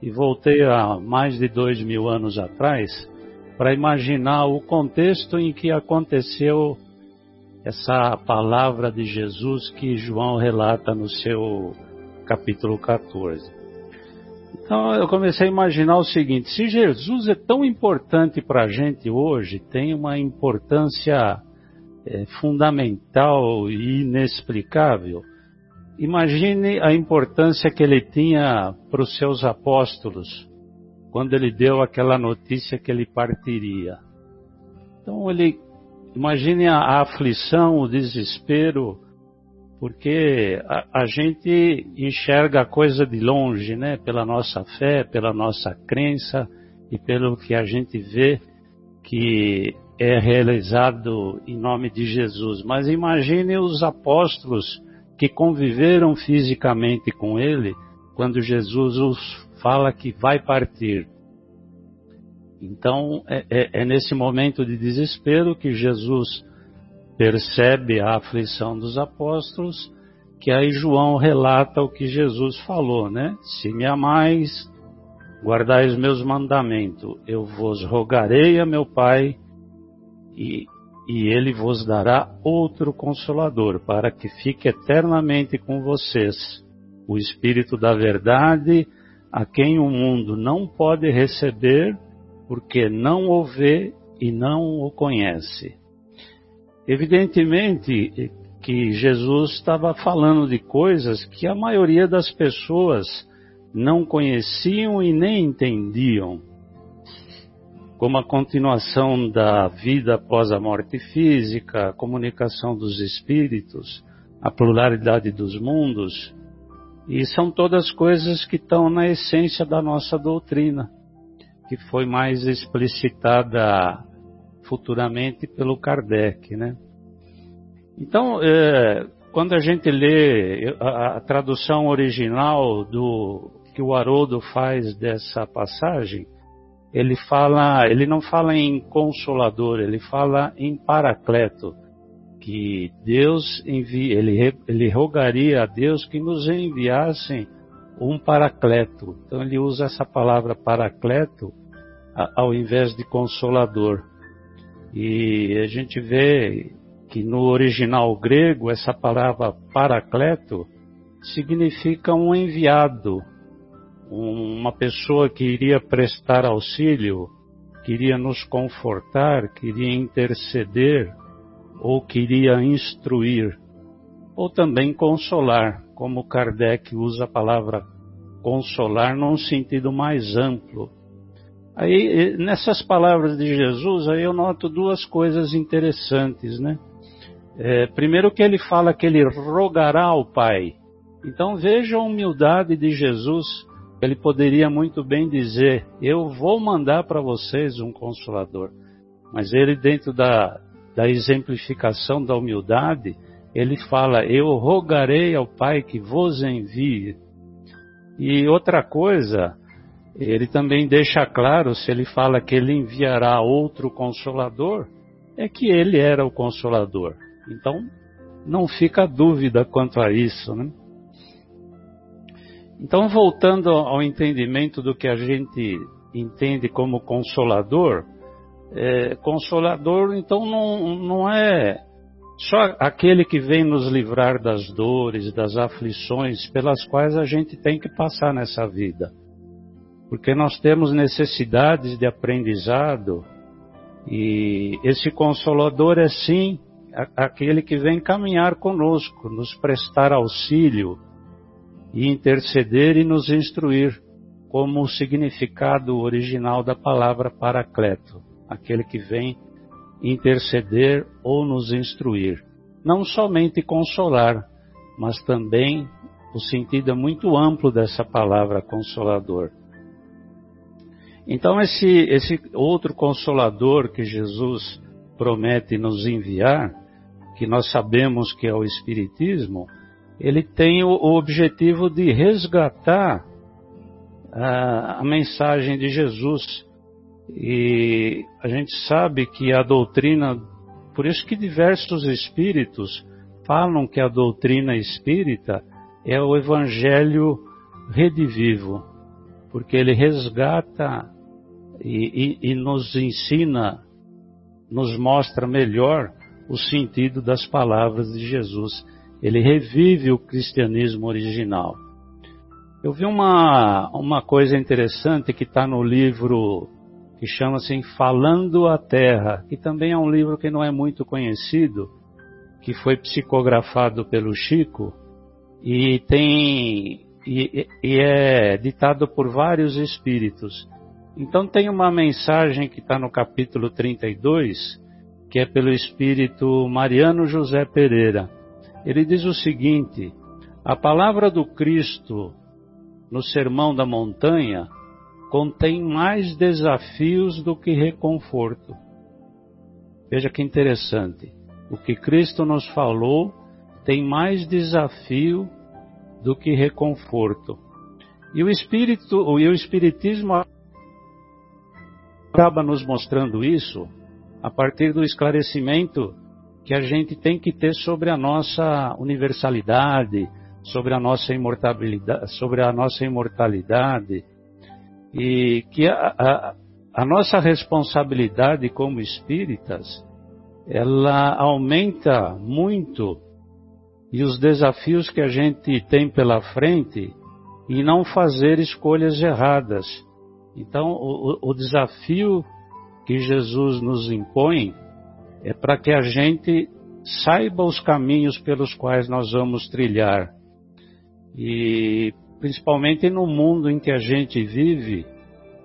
e voltei a mais de dois mil anos atrás para imaginar o contexto em que aconteceu essa palavra de Jesus que João relata no seu capítulo 14. Então eu comecei a imaginar o seguinte: se Jesus é tão importante para a gente hoje, tem uma importância é, fundamental e inexplicável, imagine a importância que ele tinha para os seus apóstolos quando ele deu aquela notícia que ele partiria. Então ele imagine a, a aflição, o desespero, porque a, a, gente enxerga a coisa de longe, né? Pela nossa fé, pela nossa crença e pelo que a gente vê que é realizado em nome de Jesus. Mas imagine os apóstolos que conviveram fisicamente com ele quando Jesus os fala que vai partir. Então, é, é, é, nesse momento de desespero que Jesus percebe a aflição dos apóstolos, que aí João relata o que Jesus falou, né? Se me amais, guardai os meus mandamentos, eu vos rogarei a meu Pai e, e ele vos dará outro consolador, para que fique eternamente com vocês, o Espírito da Verdade, a quem o mundo não pode receber, porque não o vê e não o conhece. Evidentemente que Jesus estava falando de coisas que a maioria das pessoas não conheciam e nem entendiam, como a continuação da vida após a morte física, a comunicação dos espíritos, a pluralidade dos mundos, e são todas coisas que estão na essência da nossa doutrina, que foi mais explicitada futuramente pelo Kardec, né? Então, é, quando a gente lê a, a, tradução original do que o Haroldo faz dessa passagem, ele fala, ele não fala em consolador, ele fala em paracleto que Deus envie, ele, ele rogaria a Deus que nos enviassem um paracleto. Então ele usa essa palavra paracleto ao invés de consolador. E a gente vê que no original grego essa palavra paracleto significa um enviado, uma pessoa que iria prestar auxílio, queria nos confortar, queria interceder ou queria instruir, ou também consolar, como Kardec usa a palavra consolar num sentido mais amplo. Aí, nessas palavras de Jesus, aí eu noto duas coisas interessantes, né? É, primeiro que ele fala que ele rogará ao Pai. Então veja a humildade de Jesus. Ele poderia muito bem dizer: Eu vou mandar para vocês um consolador. Mas ele, dentro da, da exemplificação da humildade, ele fala: Eu rogarei ao Pai que vos envie. E outra coisa, ele também deixa claro, se ele fala que ele enviará outro consolador, é que ele era o consolador. Então, não fica dúvida quanto a isso, né? Então, voltando ao entendimento do que a gente entende como consolador, é, consolador, então não, não é só aquele que vem nos livrar das dores, das aflições pelas quais a gente tem que passar nessa vida. porque nós temos necessidades de aprendizado e esse consolador é sim aquele que vem caminhar conosco, nos prestar auxílio e interceder e nos instruir, como o significado original da palavra paracleto, aquele que vem interceder ou nos instruir. Não somente consolar, mas também o sentido é muito amplo dessa palavra consolador. Então, esse, esse outro consolador que Jesus promete nos enviar, que nós sabemos que é o Espiritismo, ele tem o, o objetivo de resgatar a, a mensagem de Jesus. E a gente sabe que a doutrina, por isso que diversos espíritos falam que a doutrina espírita é o evangelho redivivo, porque ele resgata e, e, e nos ensina, nos mostra melhor o sentido das palavras de Jesus. Ele revive o cristianismo original. Eu vi uma, uma coisa interessante que está no livro que chama-se Falando a Terra, que também é um livro que não é muito conhecido, que foi psicografado pelo Chico e tem e, e é ditado por vários espíritos. Então tem uma mensagem que está no capítulo 32, que é pelo espírito Mariano José Pereira. Ele diz o seguinte: a palavra do Cristo no Sermão da Montanha contém mais desafios do que reconforto. Veja que interessante. O que Cristo nos falou tem mais desafio do que reconforto. E o espírito, e o espiritismo acaba nos mostrando isso a partir do esclarecimento que a gente tem que ter sobre a nossa universalidade, sobre a nossa imortalidade, sobre a nossa imortalidade e que a, a, a nossa responsabilidade como espíritas ela aumenta muito e os desafios que a gente tem pela frente e não fazer escolhas erradas. Então, o, o desafio que Jesus nos impõe é para que a gente saiba os caminhos pelos quais nós vamos trilhar. E principalmente no mundo em que a gente vive,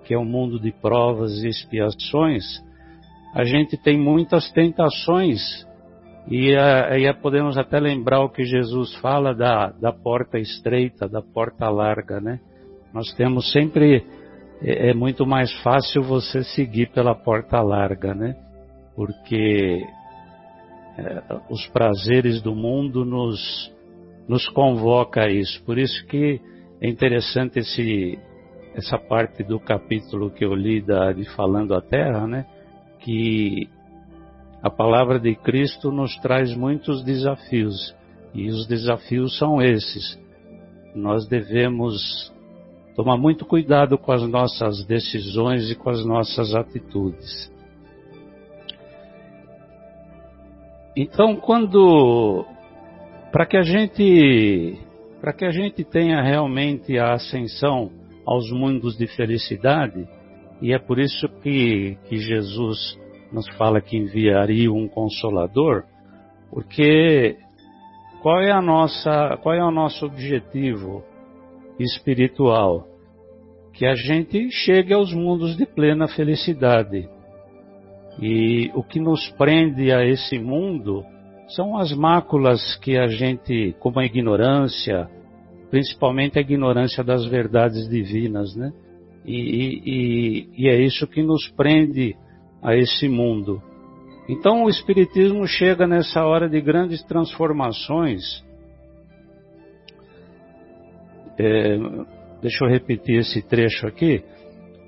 que é um mundo de provas e expiações, a gente tem muitas tentações. E aí podemos até lembrar o que Jesus fala da, da porta estreita, da porta larga, né? Nós temos sempre é, é muito mais fácil você seguir pela porta larga, né? Porque é, os prazeres do mundo nos, nos convoca a isso. Por isso que é interessante esse, essa parte do capítulo que eu li da, de Falando a Terra, né? Que a palavra de Cristo nos traz muitos desafios. E os desafios são esses. Nós devemos tomar muito cuidado com as nossas decisões e com as nossas atitudes. Então, quando para que a gente para que a gente tenha realmente a ascensão aos mundos de felicidade, e é por isso que, que Jesus nos fala que enviaria um consolador, porque qual é a nossa, qual é o nosso objetivo? espiritual, que a gente chegue aos mundos de plena felicidade. E o que nos prende a esse mundo são as máculas que a gente, como a ignorância, principalmente a ignorância das verdades divinas, né? E, e, e é isso que nos prende a esse mundo. Então o Espiritismo chega nessa hora de grandes transformações é, deixa eu repetir esse trecho aqui.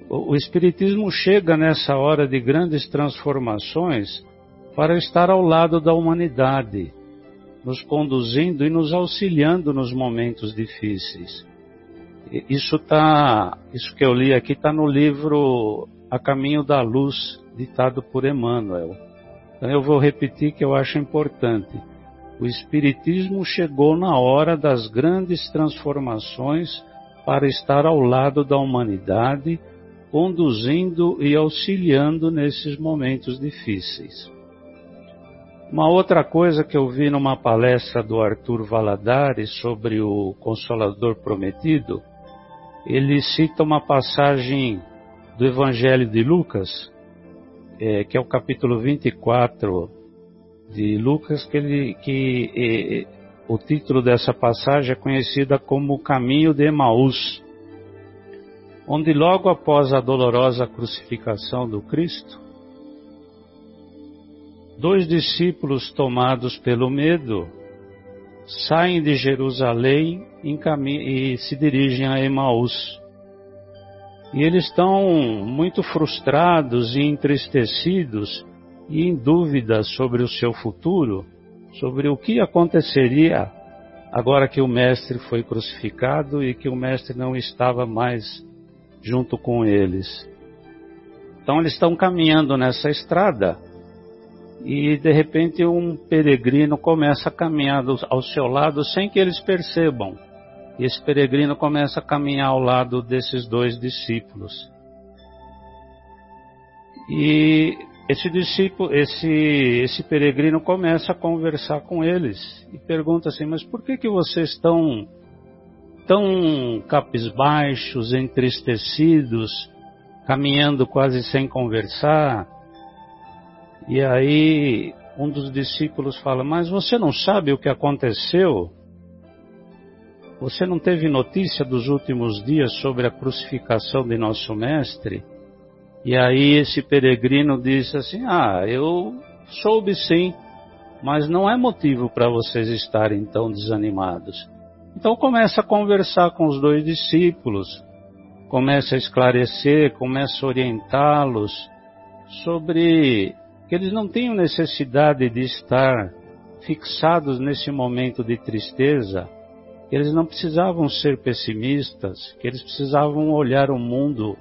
O, Espiritismo chega nessa hora de grandes transformações para estar ao lado da humanidade, nos conduzindo e nos auxiliando nos momentos difíceis. Isso tá, isso que eu li aqui está no livro A Caminho da Luz, ditado por Emmanuel. Então eu vou repetir que eu acho importante o Espiritismo chegou na hora das grandes transformações para estar ao lado da humanidade, conduzindo e auxiliando nesses momentos difíceis. Uma outra coisa que eu vi numa palestra do Arthur Valadares sobre o Consolador Prometido, ele cita uma passagem do Evangelho de Lucas, é, que é o capítulo 24 de Lucas, que, ele, que é, o título dessa passagem é conhecida como o Caminho de Emaús, onde logo após a dolorosa crucificação do Cristo, dois discípulos tomados pelo medo saem de Jerusalém e se dirigem a Emaús. E eles estão muito frustrados e entristecidos e em dúvida sobre o seu futuro, sobre o que aconteceria agora que o Mestre foi crucificado e que o Mestre não estava mais junto com eles. Então eles estão caminhando nessa estrada e de repente um peregrino começa a caminhar ao seu lado sem que eles percebam. E esse peregrino começa a caminhar ao lado desses dois discípulos. E esse discípulo, esse, esse peregrino começa a conversar com eles e pergunta assim: Mas por que, que vocês estão tão capisbaixos, entristecidos, caminhando quase sem conversar? E aí um dos discípulos fala: Mas você não sabe o que aconteceu? Você não teve notícia dos últimos dias sobre a crucificação de nosso Mestre? E aí esse peregrino disse assim: Ah, eu soube sim, mas não é motivo para vocês estarem tão desanimados. Então começa a conversar com os dois discípulos, começa a esclarecer, começa a orientá-los sobre que eles não tenham necessidade de estar fixados nesse momento de tristeza, que eles não precisavam ser pessimistas, que eles precisavam olhar o mundo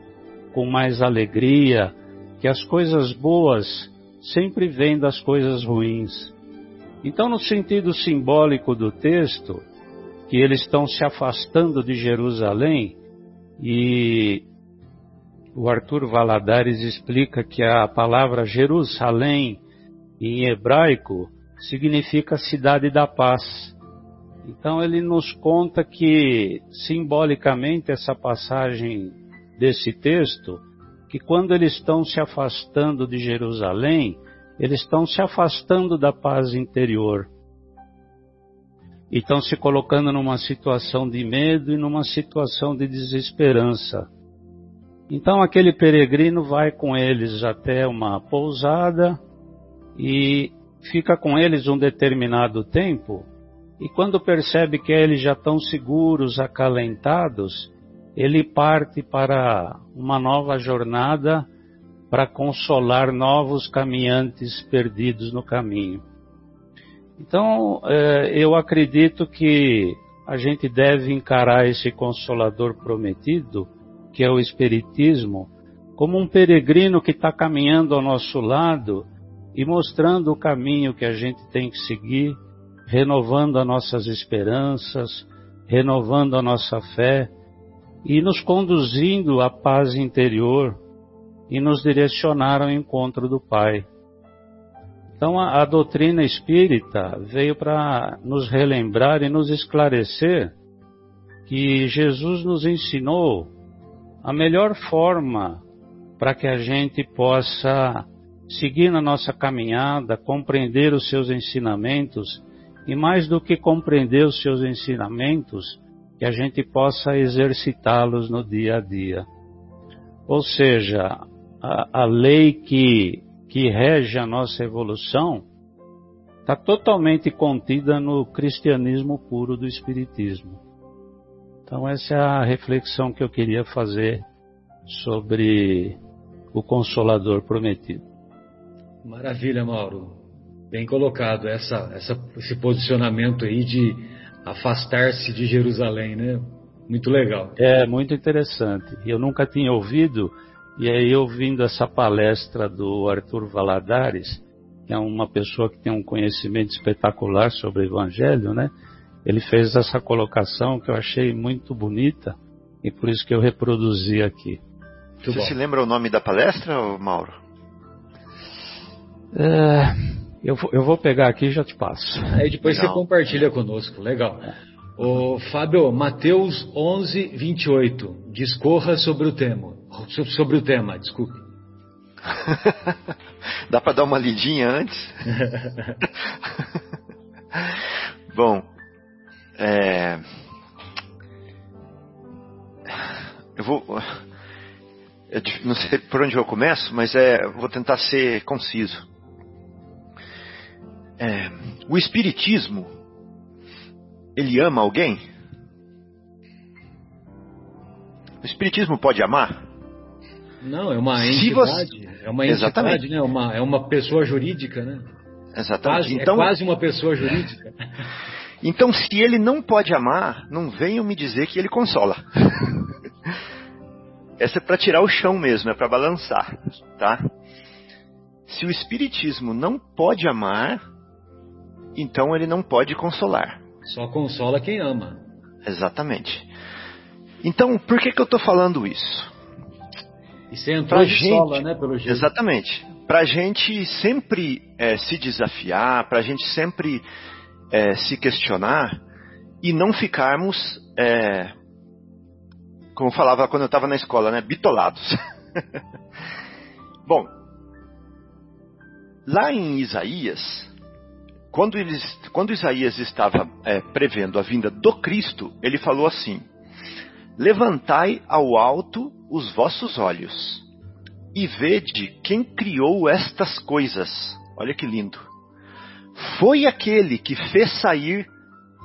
com mais alegria, que as coisas boas sempre vêm das coisas ruins. Então, no sentido simbólico do texto, que eles estão se afastando de Jerusalém e o Arthur Valadares explica que a palavra Jerusalém em hebraico significa cidade da paz. Então ele nos conta que simbolicamente essa passagem desse texto, que quando eles estão se afastando de Jerusalém, eles estão se afastando da paz interior. E estão se colocando numa situação de medo e numa situação de desesperança. Então aquele peregrino vai com eles até uma pousada e fica com eles um determinado tempo. E quando percebe que eles já estão seguros, acalentados, ele parte para uma nova jornada para consolar novos caminhantes perdidos no caminho. Então, é, eu acredito que a gente deve encarar esse consolador prometido que é o Espiritismo, como um peregrino que está caminhando ao nosso lado e mostrando o caminho que a gente tem que seguir, renovando as nossas esperanças, renovando a nossa fé e nos conduzindo à paz interior e nos direcionar ao encontro do Pai. Então a, a doutrina espírita veio para nos relembrar e nos esclarecer que Jesus nos ensinou a melhor forma para que a gente possa seguir na nossa caminhada, compreender os seus ensinamentos e mais do que compreender os seus ensinamentos, que a gente possa exercitá-los no dia a dia. Ou seja, a, a lei que, que rege a nossa evolução está totalmente contida no cristianismo puro do Espiritismo. Então, essa é a reflexão que eu queria fazer sobre o Consolador Prometido. Maravilha, Mauro. Bem colocado essa, essa, esse posicionamento aí de afastar-se de Jerusalém, né? Muito legal. É, muito interessante. Eu nunca tinha ouvido, e aí ouvindo essa palestra do Arthur Valadares, que é uma pessoa que tem um conhecimento espetacular sobre o Evangelho, né? ele fez essa colocação que eu achei muito bonita E por isso que eu reproduzi aqui. Muito Você bom. se lembra o nome da palestra, Mauro? É, eu, eu vou pegar aqui e já te passo. Aí depois Legal. você compartilha conosco. Legal. O Fábio, Mateus 11, 28. Discorra sobre o tema. Sobre o tema, desculpe. Dá para dar uma lidinha antes? Bom, é... eu vou. Eu não sei por onde eu começo, mas é, vou tentar ser conciso. É, o Espiritismo, ele ama alguém? O Espiritismo pode amar? Não, é uma entidade. Você... É uma entidade, Exatamente. né? É uma, é uma pessoa jurídica, né? Exatamente. Quase, é então, é quase uma pessoa jurídica. Então, se ele não pode amar, não venham me dizer que ele consola. Essa é para tirar o chão mesmo, é para balançar, tá? Se o espiritismo não pode amar, então ele não pode consolar. Só consola quem ama. Exatamente. Então, por que que eu estou falando isso? E você entrou pra gente, sola, né, pelo jeito. Exatamente. Para a gente sempre é, se desafiar, para a gente sempre é, se questionar e não ficarmos, é, como eu falava quando eu estava na escola, né, bitolados. Bom, lá em Isaías, quando, eles, quando Isaías estava é, prevendo a vinda do Cristo, ele falou assim: Levantai ao alto os vossos olhos e vede quem criou estas coisas. Olha que lindo. Foi aquele que fez sair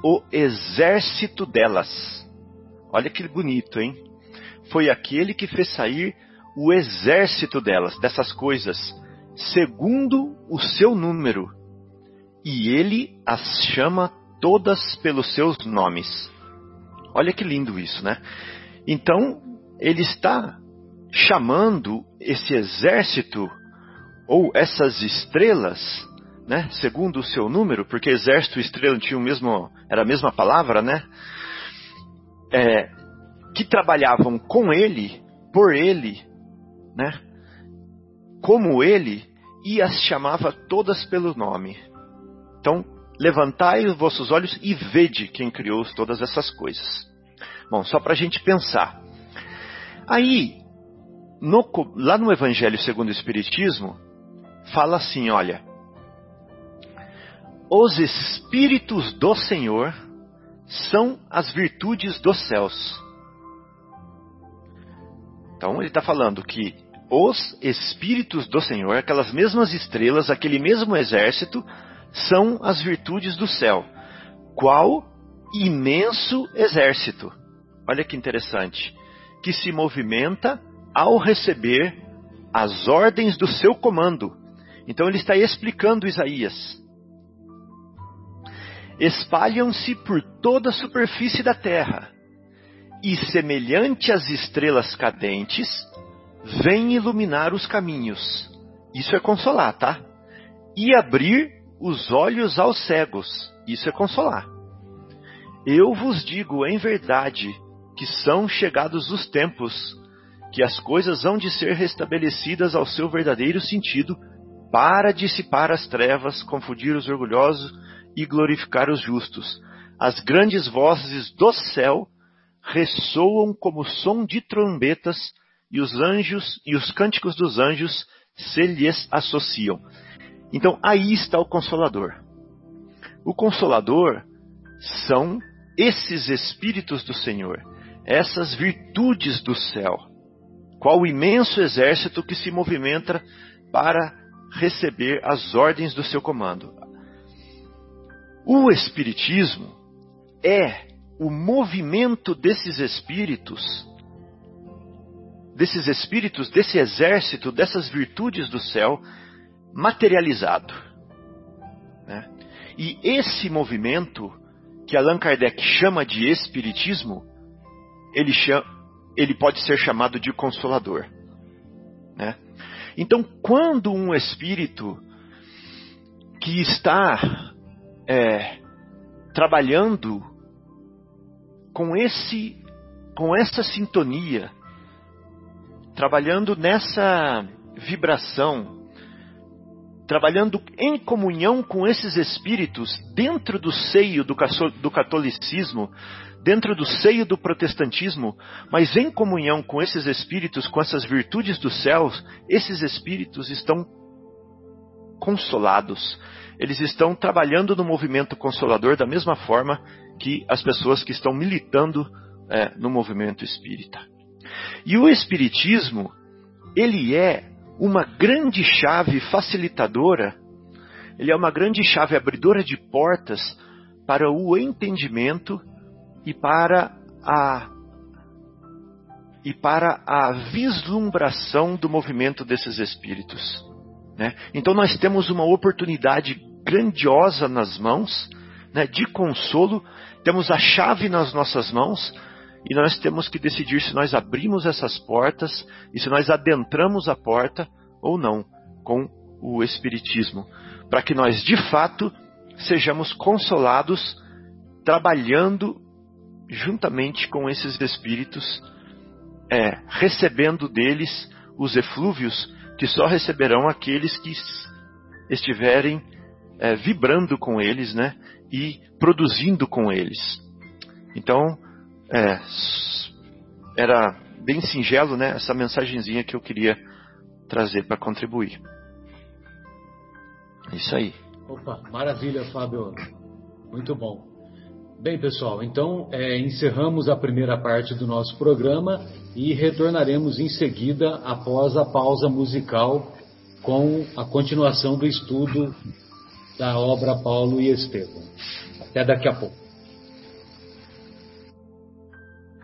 o exército delas. Olha que bonito, hein? Foi aquele que fez sair o exército delas, dessas coisas, segundo o seu número. E ele as chama todas pelos seus nomes. Olha que lindo isso, né? Então, ele está chamando esse exército ou essas estrelas, né, segundo o seu número, porque exército e estrela tinham mesmo, era a mesma palavra, né, é, que trabalhavam com ele, por ele, né, como ele, e as chamava todas pelo nome. Então, levantai os vossos olhos e vede quem criou todas essas coisas. Bom, só para a gente pensar. Aí, no, lá no Evangelho segundo o Espiritismo, fala assim: olha, os Espíritos do Senhor são as virtudes dos céus. Então ele está falando que os Espíritos do Senhor, aquelas mesmas estrelas, aquele mesmo exército, são as virtudes do céu. Qual imenso exército! Olha que interessante que se movimenta ao receber as ordens do seu comando. Então ele está explicando Isaías. Espalham-se por toda a superfície da terra, e semelhante às estrelas cadentes, vêm iluminar os caminhos. Isso é consolar, tá? E abrir os olhos aos cegos. Isso é consolar. Eu vos digo em verdade que são chegados os tempos, que as coisas hão de ser restabelecidas ao seu verdadeiro sentido, para dissipar as trevas, confundir os orgulhosos e glorificar os justos. As grandes vozes do céu ressoam como som de trombetas, e os anjos e os cânticos dos anjos se lhes associam. Então aí está o consolador. O consolador são esses espíritos do Senhor essas virtudes do céu. Qual o imenso exército que se movimenta para receber as ordens do seu comando. O Espiritismo é o movimento desses espíritos, desses espíritos, desse exército, dessas virtudes do céu materializado. Né? E esse movimento, que Allan Kardec chama de Espiritismo, ele, chama, ele pode ser chamado de consolador. Né? Então, quando um espírito que está é, trabalhando com esse com essa sintonia, trabalhando nessa vibração, trabalhando em comunhão com esses espíritos dentro do seio do catolicismo, dentro do seio do protestantismo, mas em comunhão com esses espíritos, com essas virtudes dos céus, esses espíritos estão consolados. Eles estão trabalhando no movimento consolador da mesma forma que as pessoas que estão militando é, no movimento espírita. E o espiritismo, ele é uma grande chave facilitadora, ele é uma grande chave abridora de portas para o entendimento e para a e para a vislumbração do movimento desses espíritos. Né? Então nós temos uma oportunidade grandiosa nas mãos, né, de consolo, temos a chave nas nossas mãos e nós temos que decidir se nós abrimos essas portas e se nós adentramos a porta ou não com o Espiritismo, para que nós de fato sejamos consolados trabalhando juntamente com esses espíritos, é, recebendo deles os eflúvios que só receberão aqueles que estiverem é, vibrando com eles, né, e produzindo com eles. Então, é, era bem singelo, né, essa mensagenzinha que eu queria trazer para contribuir. Isso aí. Opa, maravilha, Fábio. Muito bom. Bem, pessoal, então é, encerramos a primeira parte do nosso programa e retornaremos em seguida após a pausa musical com a continuação do estudo da obra Paulo e Estevão. Até daqui a pouco.